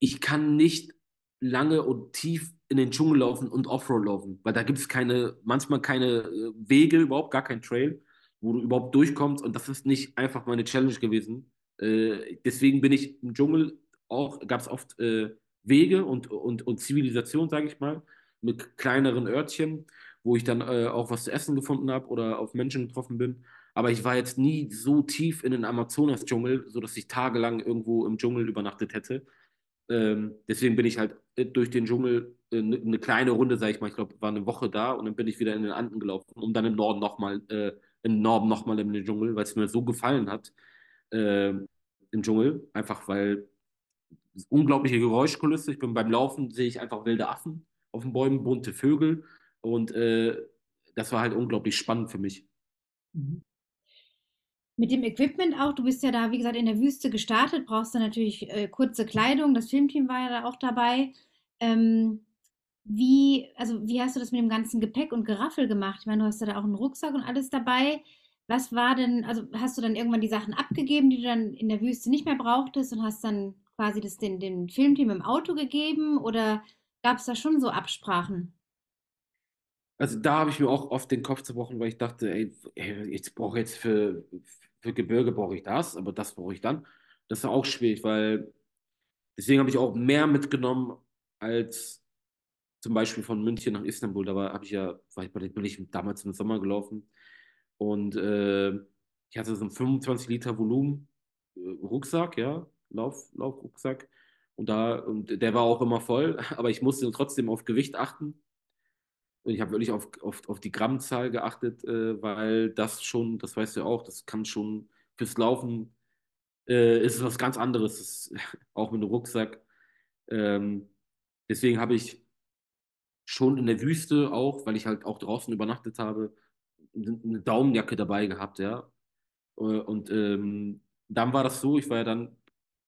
ich kann nicht lange und tief in den Dschungel laufen und Offroad laufen, weil da gibt es keine, manchmal keine äh, Wege, überhaupt gar kein Trail, wo du überhaupt durchkommst und das ist nicht einfach meine Challenge gewesen. Äh, deswegen bin ich im Dschungel auch, gab es oft äh, Wege und, und, und Zivilisation, sage ich mal, mit kleineren Örtchen wo ich dann äh, auch was zu essen gefunden habe oder auf Menschen getroffen bin. Aber ich war jetzt nie so tief in den Amazonas-Dschungel, sodass ich tagelang irgendwo im Dschungel übernachtet hätte. Ähm, deswegen bin ich halt äh, durch den Dschungel äh, eine ne kleine Runde, sag ich mal, ich glaube, war eine Woche da und dann bin ich wieder in den Anden gelaufen, um dann im Norden nochmal, äh, im Norden nochmal in den Dschungel, weil es mir so gefallen hat äh, im Dschungel. Einfach weil unglaubliche Geräuschkulisse. Ich bin beim Laufen, sehe ich einfach wilde Affen auf den Bäumen, bunte Vögel und äh, das war halt unglaublich spannend für mich. Mhm. Mit dem Equipment auch, du bist ja da, wie gesagt, in der Wüste gestartet, brauchst du natürlich äh, kurze Kleidung. Das Filmteam war ja da auch dabei. Ähm, wie, also wie hast du das mit dem ganzen Gepäck und Geraffel gemacht? Ich meine, du hast ja da auch einen Rucksack und alles dabei. Was war denn, also hast du dann irgendwann die Sachen abgegeben, die du dann in der Wüste nicht mehr brauchtest und hast dann quasi das den, dem Filmteam im Auto gegeben oder gab es da schon so Absprachen? Also da habe ich mir auch oft den Kopf zerbrochen, weil ich dachte, ey, jetzt brauche ich jetzt für, für Gebirge brauche ich das, aber das brauche ich dann. Das war auch schwierig, weil deswegen habe ich auch mehr mitgenommen als zum Beispiel von München nach Istanbul. Da war, ich ja, war ich, bin ich damals im Sommer gelaufen und äh, ich hatte so einen 25 Liter Volumen äh, Rucksack, ja, Lauf, Laufrucksack. Und da, und der war auch immer voll, aber ich musste trotzdem auf Gewicht achten. Und ich habe wirklich auf, auf, auf die Grammzahl geachtet, äh, weil das schon, das weißt du auch, das kann schon fürs Laufen äh, ist es was ganz anderes, das, auch mit dem Rucksack. Ähm, deswegen habe ich schon in der Wüste auch, weil ich halt auch draußen übernachtet habe, eine Daumenjacke dabei gehabt, ja. Äh, und ähm, dann war das so, ich war ja dann,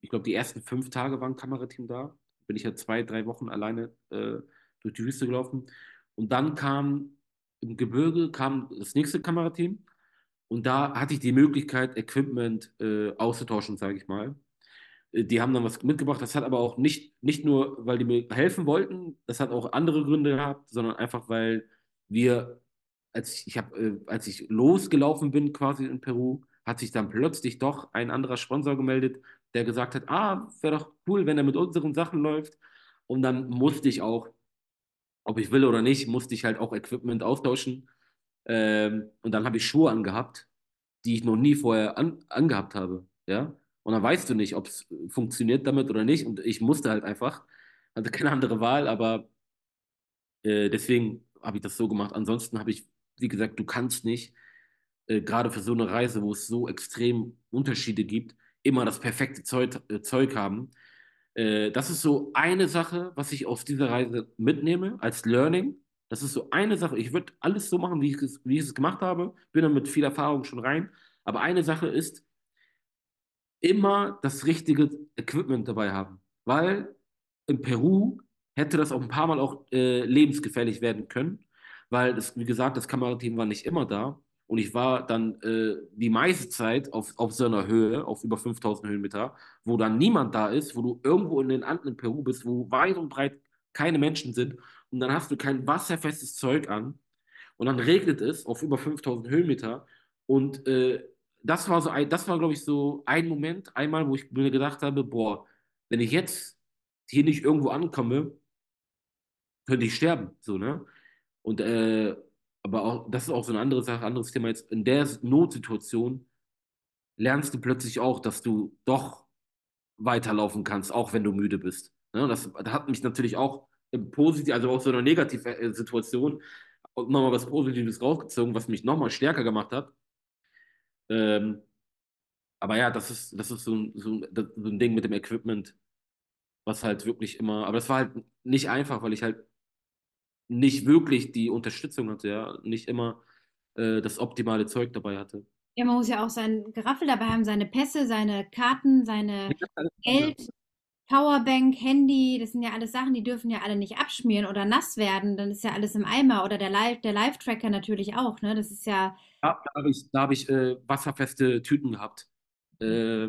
ich glaube, die ersten fünf Tage war ein Kamerateam da. Bin ich ja zwei, drei Wochen alleine äh, durch die Wüste gelaufen. Und dann kam im Gebirge kam das nächste Kamerateam und da hatte ich die Möglichkeit, Equipment äh, auszutauschen, sage ich mal. Äh, die haben dann was mitgebracht. Das hat aber auch nicht, nicht nur, weil die mir helfen wollten, das hat auch andere Gründe gehabt, sondern einfach, weil wir, als ich, ich hab, äh, als ich losgelaufen bin quasi in Peru, hat sich dann plötzlich doch ein anderer Sponsor gemeldet, der gesagt hat, ah, wäre doch cool, wenn er mit unseren Sachen läuft. Und dann musste ich auch ob ich will oder nicht, musste ich halt auch Equipment austauschen. Ähm, und dann habe ich Schuhe angehabt, die ich noch nie vorher an, angehabt habe. Ja? Und dann weißt du nicht, ob es funktioniert damit oder nicht. Und ich musste halt einfach, hatte keine andere Wahl, aber äh, deswegen habe ich das so gemacht. Ansonsten habe ich, wie gesagt, du kannst nicht, äh, gerade für so eine Reise, wo es so extrem Unterschiede gibt, immer das perfekte Zeug, äh, Zeug haben. Äh, das ist so eine Sache, was ich aus dieser Reise mitnehme als Learning. Das ist so eine Sache. Ich würde alles so machen, wie ich, es, wie ich es gemacht habe. Bin dann mit viel Erfahrung schon rein. Aber eine Sache ist, immer das richtige Equipment dabei haben. Weil in Peru hätte das auch ein paar Mal auch äh, lebensgefährlich werden können. Weil, das, wie gesagt, das Kamerateam war nicht immer da. Und ich war dann äh, die meiste Zeit auf, auf so einer Höhe, auf über 5000 Höhenmeter, wo dann niemand da ist, wo du irgendwo in den Anden in Peru bist, wo weit und breit keine Menschen sind. Und dann hast du kein wasserfestes Zeug an. Und dann regnet es auf über 5000 Höhenmeter. Und äh, das war so ein, das war, glaube ich, so ein Moment, einmal, wo ich mir gedacht habe, boah, wenn ich jetzt hier nicht irgendwo ankomme, könnte ich sterben. So, ne? Und äh, aber auch, das ist auch so eine andere Sache, anderes Thema jetzt. In der Notsituation lernst du plötzlich auch, dass du doch weiterlaufen kannst, auch wenn du müde bist. Ne? Das, das hat mich natürlich auch im Positiv, also auch so einer Negativsituation nochmal was Positives rausgezogen, was mich nochmal stärker gemacht hat. Ähm, aber ja, das ist, das ist so so, so ein Ding mit dem Equipment, was halt wirklich immer, aber das war halt nicht einfach, weil ich halt nicht wirklich die Unterstützung hatte, ja, nicht immer äh, das optimale Zeug dabei hatte. Ja, man muss ja auch sein Geraffel dabei haben, seine Pässe, seine Karten, seine Geld, Powerbank, Handy, das sind ja alles Sachen, die dürfen ja alle nicht abschmieren oder nass werden, dann ist ja alles im Eimer oder der Live, der Live-Tracker natürlich auch, ne? Das ist ja. ja da habe ich, da hab ich äh, wasserfeste Tüten gehabt, äh,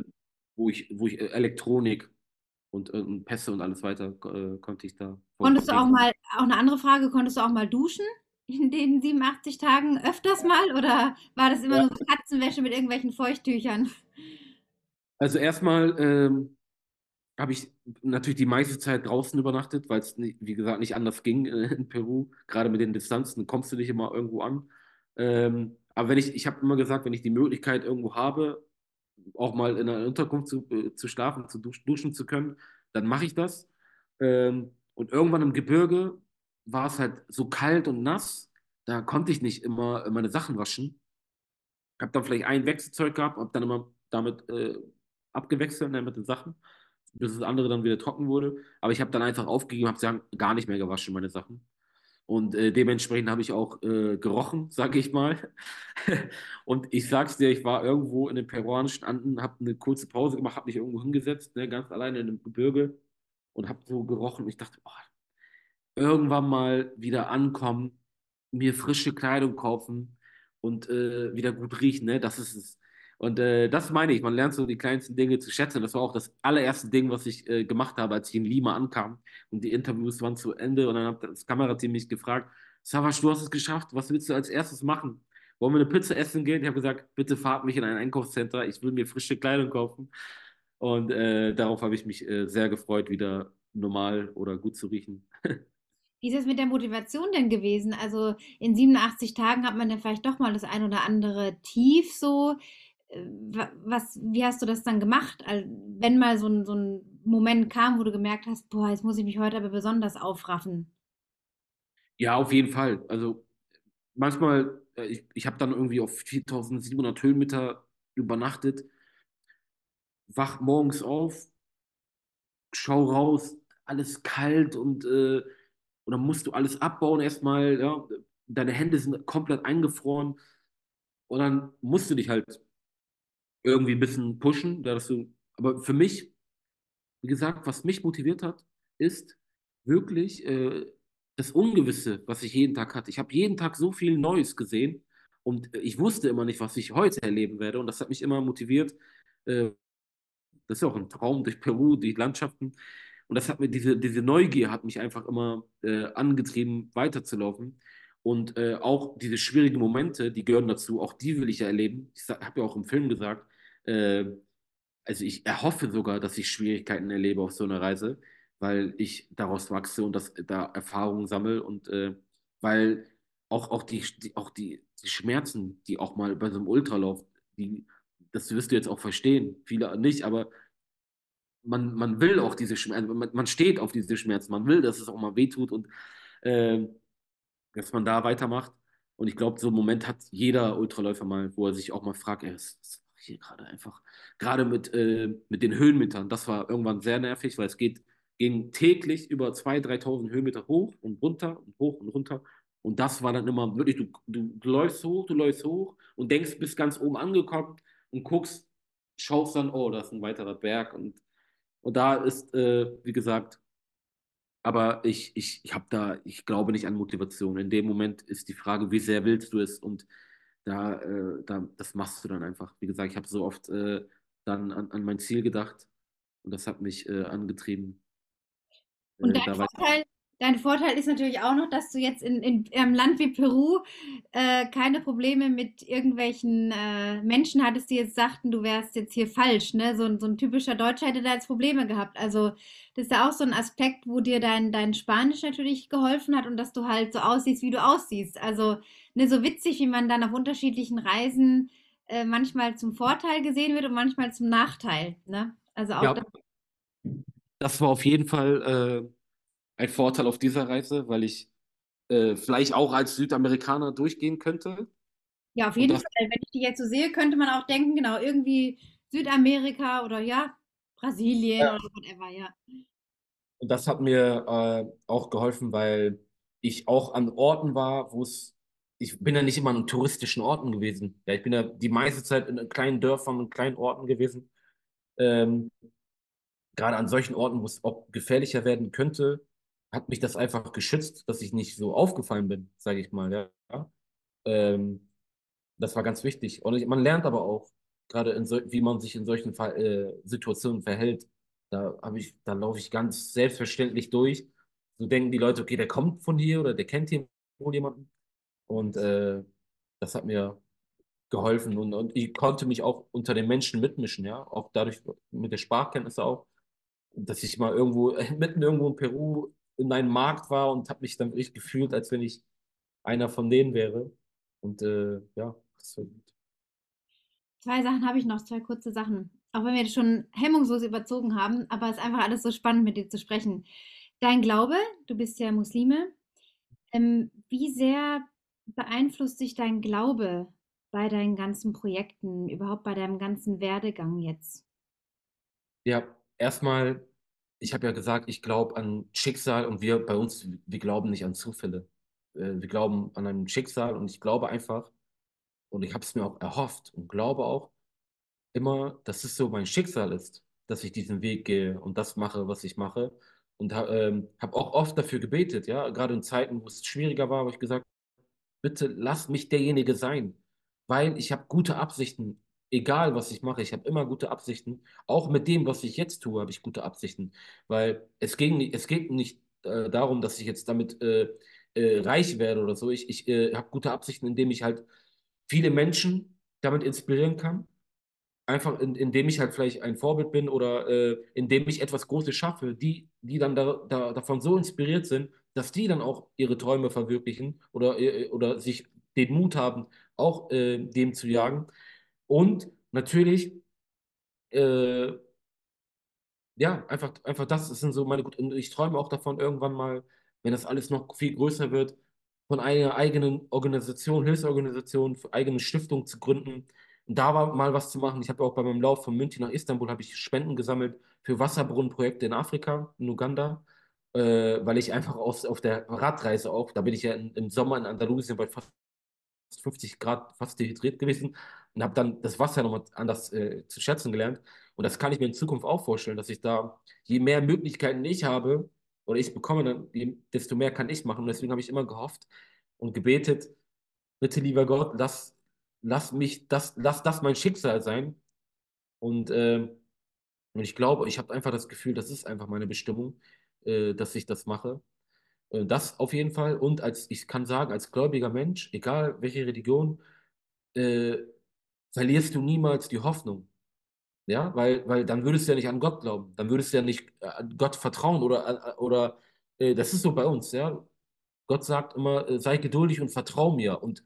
wo ich, wo ich äh, Elektronik und, und Pässe und alles weiter äh, konnte ich da. Konntest du auch mal, auch eine andere Frage, konntest du auch mal duschen in den 87 Tagen öfters mal oder war das immer ja. nur Katzenwäsche mit irgendwelchen Feuchttüchern? Also erstmal, ähm, habe ich natürlich die meiste Zeit draußen übernachtet, weil es, wie gesagt, nicht anders ging äh, in Peru. Gerade mit den Distanzen kommst du nicht immer irgendwo an. Ähm, aber wenn ich, ich habe immer gesagt, wenn ich die Möglichkeit irgendwo habe, auch mal in einer Unterkunft zu, äh, zu schlafen, zu duschen, duschen zu können, dann mache ich das. Ähm, und irgendwann im Gebirge war es halt so kalt und nass, da konnte ich nicht immer meine Sachen waschen. Ich habe dann vielleicht ein Wechselzeug gehabt, habe dann immer damit äh, abgewechselt ne, mit den Sachen, bis das andere dann wieder trocken wurde. Aber ich habe dann einfach aufgegeben, habe gar nicht mehr gewaschen, meine Sachen. Und äh, dementsprechend habe ich auch äh, gerochen, sage ich mal. und ich sag's dir, ich war irgendwo in den peruanischen Anden, habe eine kurze Pause gemacht, habe mich irgendwo hingesetzt, ne, ganz alleine in einem Gebirge und habe so gerochen. Und ich dachte, oh, irgendwann mal wieder ankommen, mir frische Kleidung kaufen und äh, wieder gut riechen, ne? Das ist es. Und äh, das meine ich, man lernt so die kleinsten Dinge zu schätzen. Das war auch das allererste Ding, was ich äh, gemacht habe, als ich in Lima ankam und die Interviews waren zu Ende und dann hat das Kamerateam mich gefragt, Savas, du hast es geschafft, was willst du als erstes machen? Wollen wir eine Pizza essen gehen? Ich habe gesagt, bitte fahrt mich in ein Einkaufscenter, ich will mir frische Kleidung kaufen. Und äh, darauf habe ich mich äh, sehr gefreut, wieder normal oder gut zu riechen. Wie ist es mit der Motivation denn gewesen? Also in 87 Tagen hat man dann vielleicht doch mal das ein oder andere Tief so. Äh, was, wie hast du das dann gemacht? Wenn mal so ein, so ein Moment kam, wo du gemerkt hast, boah, jetzt muss ich mich heute aber besonders aufraffen. Ja, auf jeden Fall. Also manchmal, äh, ich, ich habe dann irgendwie auf 4700 Höhenmeter übernachtet, wach morgens auf, schau raus, alles kalt und, äh, und dann musst du alles abbauen erstmal, ja. Deine Hände sind komplett eingefroren und dann musst du dich halt irgendwie ein bisschen pushen, dass du, aber für mich, wie gesagt, was mich motiviert hat, ist wirklich äh, das Ungewisse, was ich jeden Tag hatte. Ich habe jeden Tag so viel Neues gesehen und ich wusste immer nicht, was ich heute erleben werde und das hat mich immer motiviert. Äh, das ist ja auch ein Traum durch Peru, die Landschaften. Und das hat mir, diese, diese Neugier hat mich einfach immer äh, angetrieben, weiterzulaufen. Und äh, auch diese schwierigen Momente, die gehören dazu, auch die will ich ja erleben. Ich habe ja auch im Film gesagt, äh, also ich erhoffe sogar, dass ich Schwierigkeiten erlebe auf so einer Reise, weil ich daraus wachse und das, da Erfahrungen sammle und äh, weil auch, auch, die, die, auch die, die Schmerzen, die auch mal bei so einem Ultralauf, die, das wirst du jetzt auch verstehen, viele nicht, aber man, man will auch diese Schmerzen, man, man steht auf diese Schmerzen, man will, dass es auch mal wehtut und äh, dass man da weitermacht. Und ich glaube, so einen Moment hat jeder Ultraläufer mal, wo er sich auch mal fragt, ey, was, hier gerade einfach? Gerade mit, äh, mit den Höhenmetern, das war irgendwann sehr nervig, weil es geht, ging täglich über 2.000, 3.000 Höhenmeter hoch und runter und hoch und runter. Und das war dann immer wirklich, du, du, läufst hoch, du läufst hoch und denkst, bist ganz oben angekommen und guckst, schaust dann, oh, da ist ein weiterer Berg und und da ist, äh, wie gesagt, aber ich, ich, ich habe da, ich glaube nicht an Motivation. In dem Moment ist die Frage, wie sehr willst du es? Und da, äh, da das machst du dann einfach. Wie gesagt, ich habe so oft äh, dann an, an mein Ziel gedacht und das hat mich äh, angetrieben. Und Äh, dein. Vorteil, dein Vorteil ist natürlich auch noch, dass du jetzt in, in einem Land wie Peru äh, keine Probleme mit irgendwelchen äh, Menschen hattest, die jetzt sagten, du wärst jetzt hier falsch. Ne? So, ein- so ein typischer Deutscher hätte da jetzt Probleme gehabt. Also das ist ja auch so ein Aspekt, wo dir dein, dein Spanisch natürlich geholfen hat und dass du halt so aussiehst, wie du aussiehst. Also ne, so witzig, wie man dann auf unterschiedlichen Reisen äh, manchmal zum Vorteil gesehen wird und manchmal zum Nachteil. Ne? Also auch das, Ja, das war auf jeden Fall äh, ein Vorteil auf dieser Reise, weil ich äh, vielleicht auch als Südamerikaner durchgehen könnte. Ja, auf jeden das, Fall. Wenn ich die jetzt so sehe, könnte man auch denken, genau, irgendwie Südamerika oder ja, Brasilien oder whatever, ja. Und das hat mir äh, auch geholfen, weil ich auch an Orten war, wo es, ich bin ja nicht immer an touristischen Orten gewesen. Ja, ich bin ja die meiste Zeit in kleinen Dörfern und kleinen Orten gewesen. Ähm, gerade an solchen Orten, wo es gefährlicher werden könnte, hat mich das einfach geschützt, dass ich nicht so aufgefallen bin, sage ich mal. Ja. Ähm, das war ganz wichtig. Und ich, man lernt aber auch, gerade so, wie man sich in solchen Fall, äh, Situationen verhält. Da da laufe ich ganz selbstverständlich durch. So denken die Leute, okay, der kommt von hier oder der kennt hier wohl jemanden. Und äh, das hat mir geholfen und, und ich konnte mich auch unter den Menschen mitmischen, ja, auch dadurch mit der Sprachkenntnisse auch. dass ich mal irgendwo, mitten irgendwo in Peru in einem Markt war und habe mich dann wirklich gefühlt, als wenn ich einer von denen wäre. Und äh, ja, das war gut. Zwei Sachen habe ich noch, zwei kurze Sachen. Auch wenn wir schon hemmungslos überzogen haben, aber es ist einfach alles so spannend, mit dir zu sprechen. Dein Glaube, du bist ja Muslime. Ähm, wie sehr beeinflusst dich dein Glaube bei deinen ganzen Projekten, überhaupt bei deinem ganzen Werdegang jetzt? Ja, erstmal, ich habe ja gesagt, ich glaube an Schicksal und wir bei uns, wir glauben nicht an Zufälle. Äh, Wir glauben an ein Schicksal und ich glaube einfach, und ich habe es mir auch erhofft und glaube auch immer, dass es so mein Schicksal ist, dass ich diesen Weg gehe und das mache, was ich mache. Und ähm, habe auch oft dafür gebetet, ja, gerade in Zeiten, wo es schwieriger war, habe ich gesagt, bitte lass mich derjenige sein, weil ich habe gute Absichten, egal was ich mache, ich habe immer gute Absichten. Auch mit dem, was ich jetzt tue, habe ich gute Absichten, weil es ging, es geht nicht äh, darum, dass ich jetzt damit äh, äh, reich werde oder so. Ich, ich äh, habe gute Absichten, indem ich halt viele Menschen damit inspirieren kann. Einfach in, indem ich halt vielleicht ein Vorbild bin oder äh, indem ich etwas Großes schaffe, die, die dann da, da, davon so inspiriert sind, dass die dann auch ihre Träume verwirklichen oder, äh, oder sich den Mut haben, auch äh, dem zu jagen. Und natürlich, äh, ja, einfach, einfach das, das sind so meine gut. Und ich träume auch davon, irgendwann mal, wenn das alles noch viel größer wird, von einer eigenen Organisation, Hilfsorganisation, eigene Stiftung zu gründen und da war mal was zu machen. Ich habe auch bei meinem Lauf von München nach Istanbul habe ich Spenden gesammelt für Wasserbrunnenprojekte in Afrika, in Uganda, äh, weil ich einfach auf, auf der Radreise auch, da bin ich ja in, im Sommer in Andalusien bei fast 50 Grad fast dehydriert gewesen und habe dann das Wasser nochmal anders äh, zu schätzen gelernt. Und das kann ich mir in Zukunft auch vorstellen, dass ich da, je mehr Möglichkeiten ich habe oder ich bekomme, dann, desto mehr kann ich machen. Und deswegen habe ich immer gehofft und gebetet, bitte lieber Gott, lass, lass mich das, lass das mein Schicksal sein. Und, äh, und ich glaube, ich habe einfach das Gefühl, das ist einfach meine Bestimmung, äh, dass ich das mache. Äh, Das auf jeden Fall. Und als ich kann sagen, als gläubiger Mensch, egal welche Religion, äh, verlierst du niemals die Hoffnung. Ja, weil, weil dann würdest du ja nicht an Gott glauben. Dann würdest du ja nicht äh, an Gott vertrauen oder, äh, oder äh, das ist so bei uns, ja. Gott sagt immer, sei geduldig und vertrau mir. Und,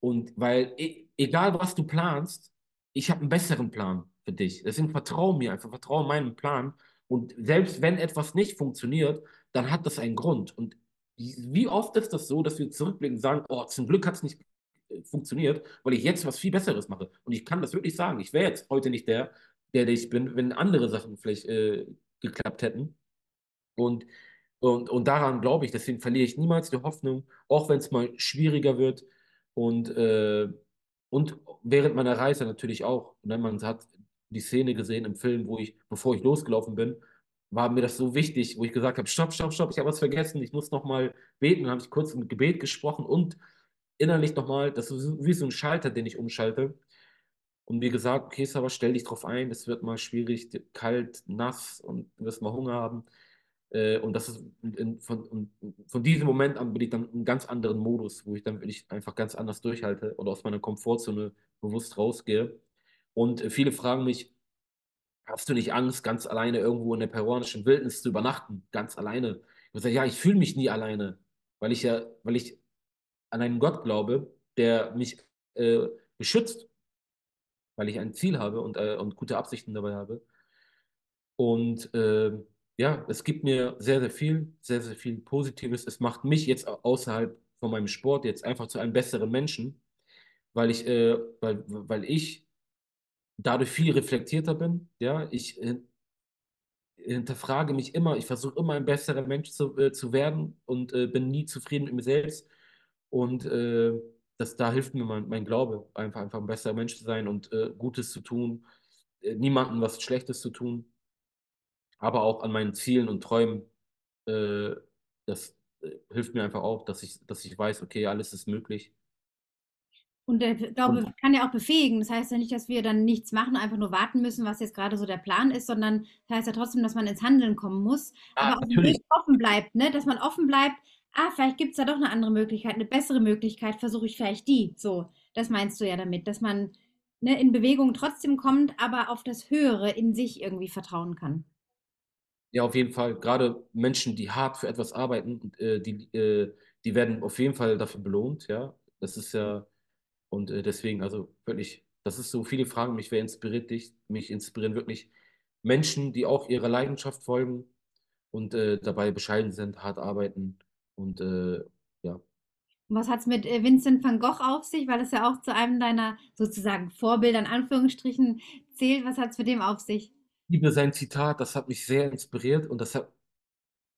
und weil, e egal was du planst, ich habe einen besseren Plan für dich. Deswegen vertrau mir einfach, vertrau meinem Plan. Und selbst wenn etwas nicht funktioniert, dann hat das einen Grund. Und wie oft ist das so, dass wir zurückblicken und sagen, oh, zum Glück hat es nicht äh, funktioniert, weil ich jetzt was viel Besseres mache. Und ich kann das wirklich sagen. Ich wäre jetzt heute nicht der, der, ich bin, wenn andere Sachen vielleicht äh, geklappt hätten. Und, und, und daran glaube ich, deswegen verliere ich niemals die Hoffnung, auch wenn es mal schwieriger wird. Und, äh, und während meiner Reise natürlich auch. Ne, man hat die Szene gesehen im Film, wo ich, bevor ich losgelaufen bin, war mir das so wichtig, wo ich gesagt habe, stopp, stopp, stopp, ich habe was vergessen, ich muss nochmal beten. Dann habe ich kurz mit Gebet gesprochen und innerlich nochmal, das ist wie so ein Schalter, den ich umschalte. Und mir gesagt, okay, Sarah, stell dich drauf ein, es wird mal schwierig, kalt, nass und du wirst mal Hunger haben. Äh, und das ist in, von, von diesem Moment an bin ich dann in einem ganz anderen Modus, wo ich dann wirklich einfach ganz anders durchhalte oder aus meiner Komfortzone bewusst rausgehe. Und äh, viele fragen mich, hast du nicht Angst, ganz alleine irgendwo in der peruanischen Wildnis zu übernachten? Ganz alleine. Ich sage, ja, ich fühle mich nie alleine, weil ich ja, weil ich an einen Gott glaube, der mich äh, beschützt, weil ich ein Ziel habe und, äh, und gute Absichten dabei habe. Und äh, ja, es gibt mir sehr, sehr viel, sehr, sehr viel Positives. Es macht mich jetzt außerhalb von meinem Sport jetzt einfach zu einem besseren Menschen, weil ich, äh, weil, weil ich dadurch viel reflektierter bin. Ja, ich äh, hinterfrage mich immer, ich versuche immer ein besserer Mensch zu, äh, zu werden und äh, bin nie zufrieden mit mir selbst. Und äh, das, da hilft mir mein, mein Glaube, einfach, einfach ein besserer Mensch zu sein und äh, Gutes zu tun, äh, niemandem was Schlechtes zu tun aber auch an meinen Zielen und Träumen. Das hilft mir einfach auch, dass ich, dass ich weiß, okay, alles ist möglich. Und der Und Glaube kann ja auch befähigen. Das heißt ja nicht, dass wir dann nichts machen, einfach nur warten müssen, was jetzt gerade so der Plan ist, sondern das heißt ja trotzdem, dass man ins Handeln kommen muss, ah, aber auch natürlich, offen bleibt, ne? Dass man offen bleibt, ah, vielleicht gibt es da doch eine andere Möglichkeit, eine bessere Möglichkeit, versuche ich vielleicht die. So, das meinst du ja damit, dass man ne, in Bewegung trotzdem kommt, aber auf das Höhere in sich irgendwie vertrauen kann. Ja, auf jeden Fall. Gerade Menschen, die hart für etwas arbeiten, äh, die, äh, die werden auf jeden Fall dafür belohnt, ja. Das ist ja, und äh, deswegen, also wirklich, das ist so, viele fragen mich, wer inspiriert dich? Mich inspirieren wirklich Menschen, die auch ihrer Leidenschaft folgen und äh, dabei bescheiden sind, hart arbeiten und äh, ja. Was hat es mit äh, Vincent van Gogh auf sich, weil es ja auch zu einem deiner sozusagen Vorbilder in Anführungsstrichen zählt? Was hat es mit dem auf sich? Ich liebe sein Zitat, das hat mich sehr inspiriert und das hat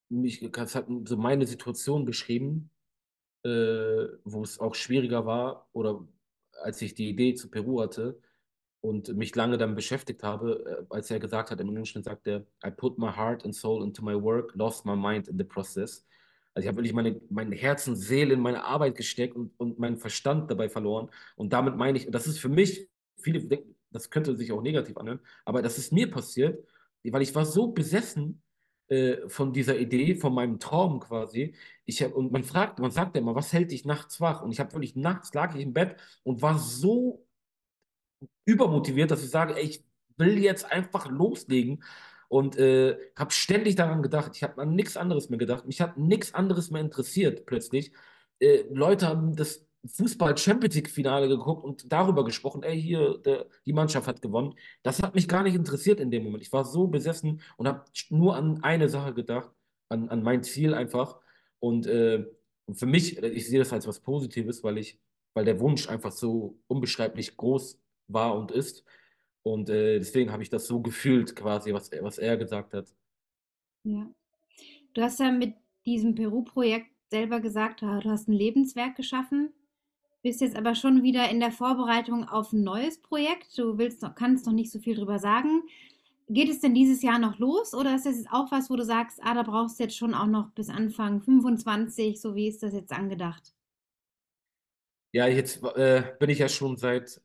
mich, das hat so meine Situation beschrieben, äh, wo es auch schwieriger war oder als ich die Idee zu Peru hatte und mich lange damit beschäftigt habe, äh, als er gesagt hat, im Englischen sagt er, I put my heart and soul into my work, lost my mind in the process. Also ich habe wirklich meine, mein Herz und Seele in meine Arbeit gesteckt und, und meinen Verstand dabei verloren. Und damit meine ich, das ist für mich, viele denken, das könnte sich auch negativ anhören, aber das ist mir passiert, weil ich war so besessen äh, von dieser Idee, von meinem Traum quasi. Ich hab, und man fragt, man sagt ja immer, was hält dich nachts wach? Und ich habe wirklich nachts lag ich im Bett und war so übermotiviert, dass ich sage, ey, ich will jetzt einfach loslegen und äh, habe ständig daran gedacht. Ich habe an nichts anderes mehr gedacht. Mich hat nichts anderes mehr interessiert plötzlich. Äh, Leute haben das Fußball-Champions League-Finale geguckt und darüber gesprochen, ey, hier, der, die Mannschaft hat gewonnen. Das hat mich gar nicht interessiert in dem Moment. Ich war so besessen und habe nur an eine Sache gedacht, an, an mein Ziel einfach. Und äh, für mich, ich sehe das als was Positives, weil ich, weil der Wunsch einfach so unbeschreiblich groß war und ist. Und äh, deswegen habe ich das so gefühlt, quasi, was, was er gesagt hat. Ja. Du hast ja mit diesem Peru-Projekt selber gesagt, du hast ein Lebenswerk geschaffen, bist jetzt aber schon wieder in der Vorbereitung auf ein neues Projekt. Du willst noch, kannst noch nicht so viel drüber sagen. Geht es denn dieses Jahr noch los oder ist das jetzt auch was, wo du sagst, ah, da brauchst du jetzt schon auch noch bis Anfang 25, so wie ist das jetzt angedacht? Ja, jetzt äh, bin ich ja schon seit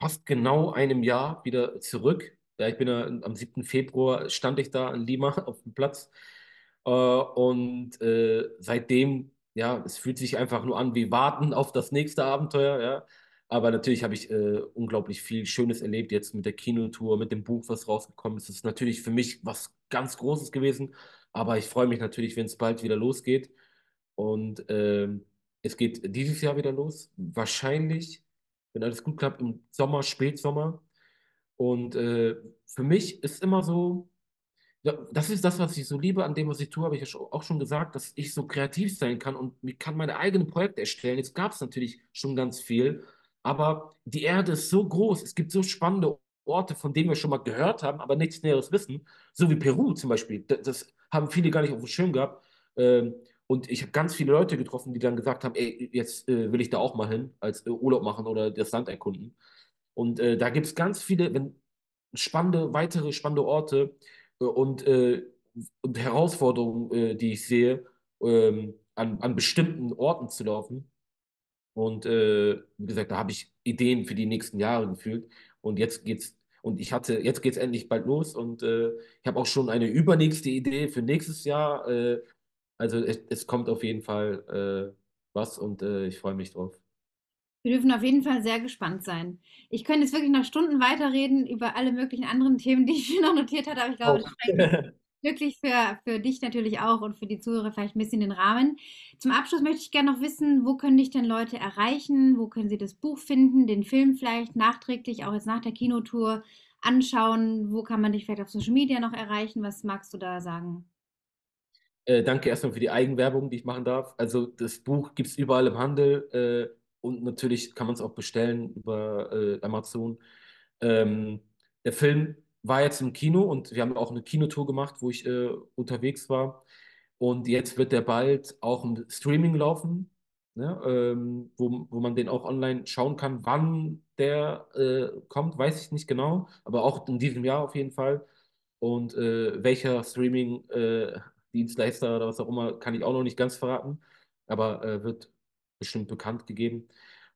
fast genau einem Jahr wieder zurück. Ja, ich bin ja am 7. Februar stand ich da in Lima auf dem Platz. Äh, und äh, seitdem, ja, es fühlt sich einfach nur an wie warten auf das nächste Abenteuer, ja. Aber natürlich habe ich äh, unglaublich viel Schönes erlebt jetzt mit der Kinotour, mit dem Buch, was rausgekommen ist. Es ist natürlich für mich was ganz Großes gewesen. Aber ich freue mich natürlich, wenn es bald wieder losgeht. Und ähm, es geht dieses Jahr wieder los. Wahrscheinlich wenn alles gut klappt, im Sommer, Spätsommer. Und äh, für mich ist immer so, das ist das, was ich so liebe an dem, was ich tue, habe ich ja auch schon gesagt, dass ich so kreativ sein kann und ich kann meine eigenen Projekte erstellen. Jetzt gab es natürlich schon ganz viel, aber die Erde ist so groß, es gibt so spannende Orte, von denen wir schon mal gehört haben, aber nichts Näheres wissen, so wie Peru zum Beispiel. Das, das haben viele gar nicht auf dem Schirm gehabt. Ähm, und ich habe ganz viele Leute getroffen, die dann gesagt haben, ey, jetzt äh, will ich da auch mal hin, als äh, Urlaub machen oder das Land erkunden. Und äh, da gibt es ganz viele wenn, spannende, weitere spannende Orte und, äh, und Herausforderungen, äh, die ich sehe, ähm, an, an bestimmten Orten zu laufen. Und wie gesagt, da habe ich Ideen für die nächsten Jahre gefühlt. Und jetzt geht's und ich hatte, jetzt geht es endlich bald los und äh, ich habe auch schon eine übernächste Idee für nächstes Jahr. Äh, also es, es kommt auf jeden Fall äh, was und äh, ich freue mich drauf. Wir dürfen auf jeden Fall sehr gespannt sein. Ich könnte jetzt wirklich noch Stunden weiterreden über alle möglichen anderen Themen, die ich mir noch notiert hatte, aber ich glaube, das reicht wirklich für, für dich natürlich auch und für die Zuhörer vielleicht ein bisschen den Rahmen. Zum Abschluss möchte ich gerne noch wissen, wo können dich denn Leute erreichen? Wo können sie das Buch finden, den Film vielleicht nachträglich, auch jetzt nach der Kinotour anschauen? Wo kann man dich vielleicht auf Social Media noch erreichen? Was magst du da sagen? Äh, danke erstmal für die Eigenwerbung, die ich machen darf. Also das Buch gibt es überall im Handel äh, und natürlich kann man es auch bestellen über äh, Amazon. Ähm, der Film war jetzt im Kino und wir haben auch eine Kinotour gemacht, wo ich äh, unterwegs war. Und jetzt wird der bald auch im Streaming laufen, ne? ähm, wo, wo man den auch online schauen kann. Wann der äh, kommt, weiß ich nicht genau, aber auch in diesem Jahr auf jeden Fall. Und äh, welcher Streaming Dienstleister oder was auch immer, kann ich auch noch nicht ganz verraten, aber äh, wird bestimmt bekannt gegeben.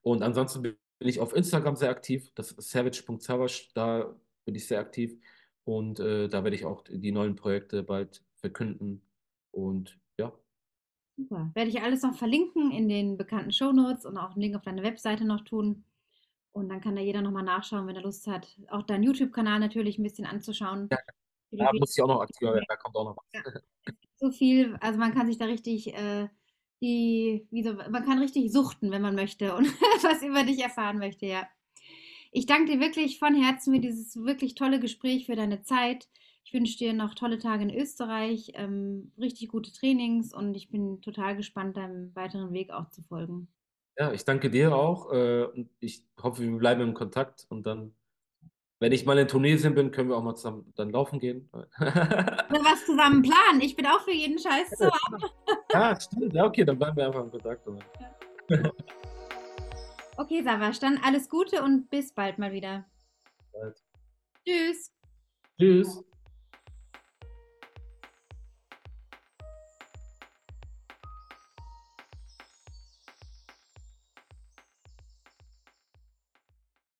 Und ansonsten bin ich auf Instagram sehr aktiv, das ist savage.savage, da bin ich sehr aktiv und äh, da werde ich auch die neuen Projekte bald verkünden und ja. Super. Werde ich alles noch verlinken in den bekannten Shownotes und auch einen Link auf deine Webseite noch tun. Und dann kann da jeder nochmal nachschauen, wenn er Lust hat, auch deinen YouTube-Kanal natürlich ein bisschen anzuschauen. Ja. Da muss ich auch noch aktiver werden, da kommt auch noch was. Ja. So viel, also man kann sich da richtig, äh, die, wie so, man kann richtig suchten, wenn man möchte und was über dich erfahren möchte, ja. Ich danke dir wirklich von Herzen für dieses wirklich tolle Gespräch, für deine Zeit. Ich wünsche dir noch tolle Tage in Österreich, ähm, richtig gute Trainings und ich bin total gespannt, deinem weiteren Weg auch zu folgen. Ja, ich danke dir auch äh, ich hoffe, wir bleiben im Kontakt und dann, wenn ich mal in Tunesien bin, können wir auch mal zusammen dann laufen gehen. Oder was zusammen planen. Ich bin auch für jeden Scheiß zu haben. Ja, stimmt. Ja, okay, dann bleiben wir einfach im Kontakt. Ja. Okay, Savasch, dann alles Gute und bis bald mal wieder. Bald. Tschüss. Tschüss.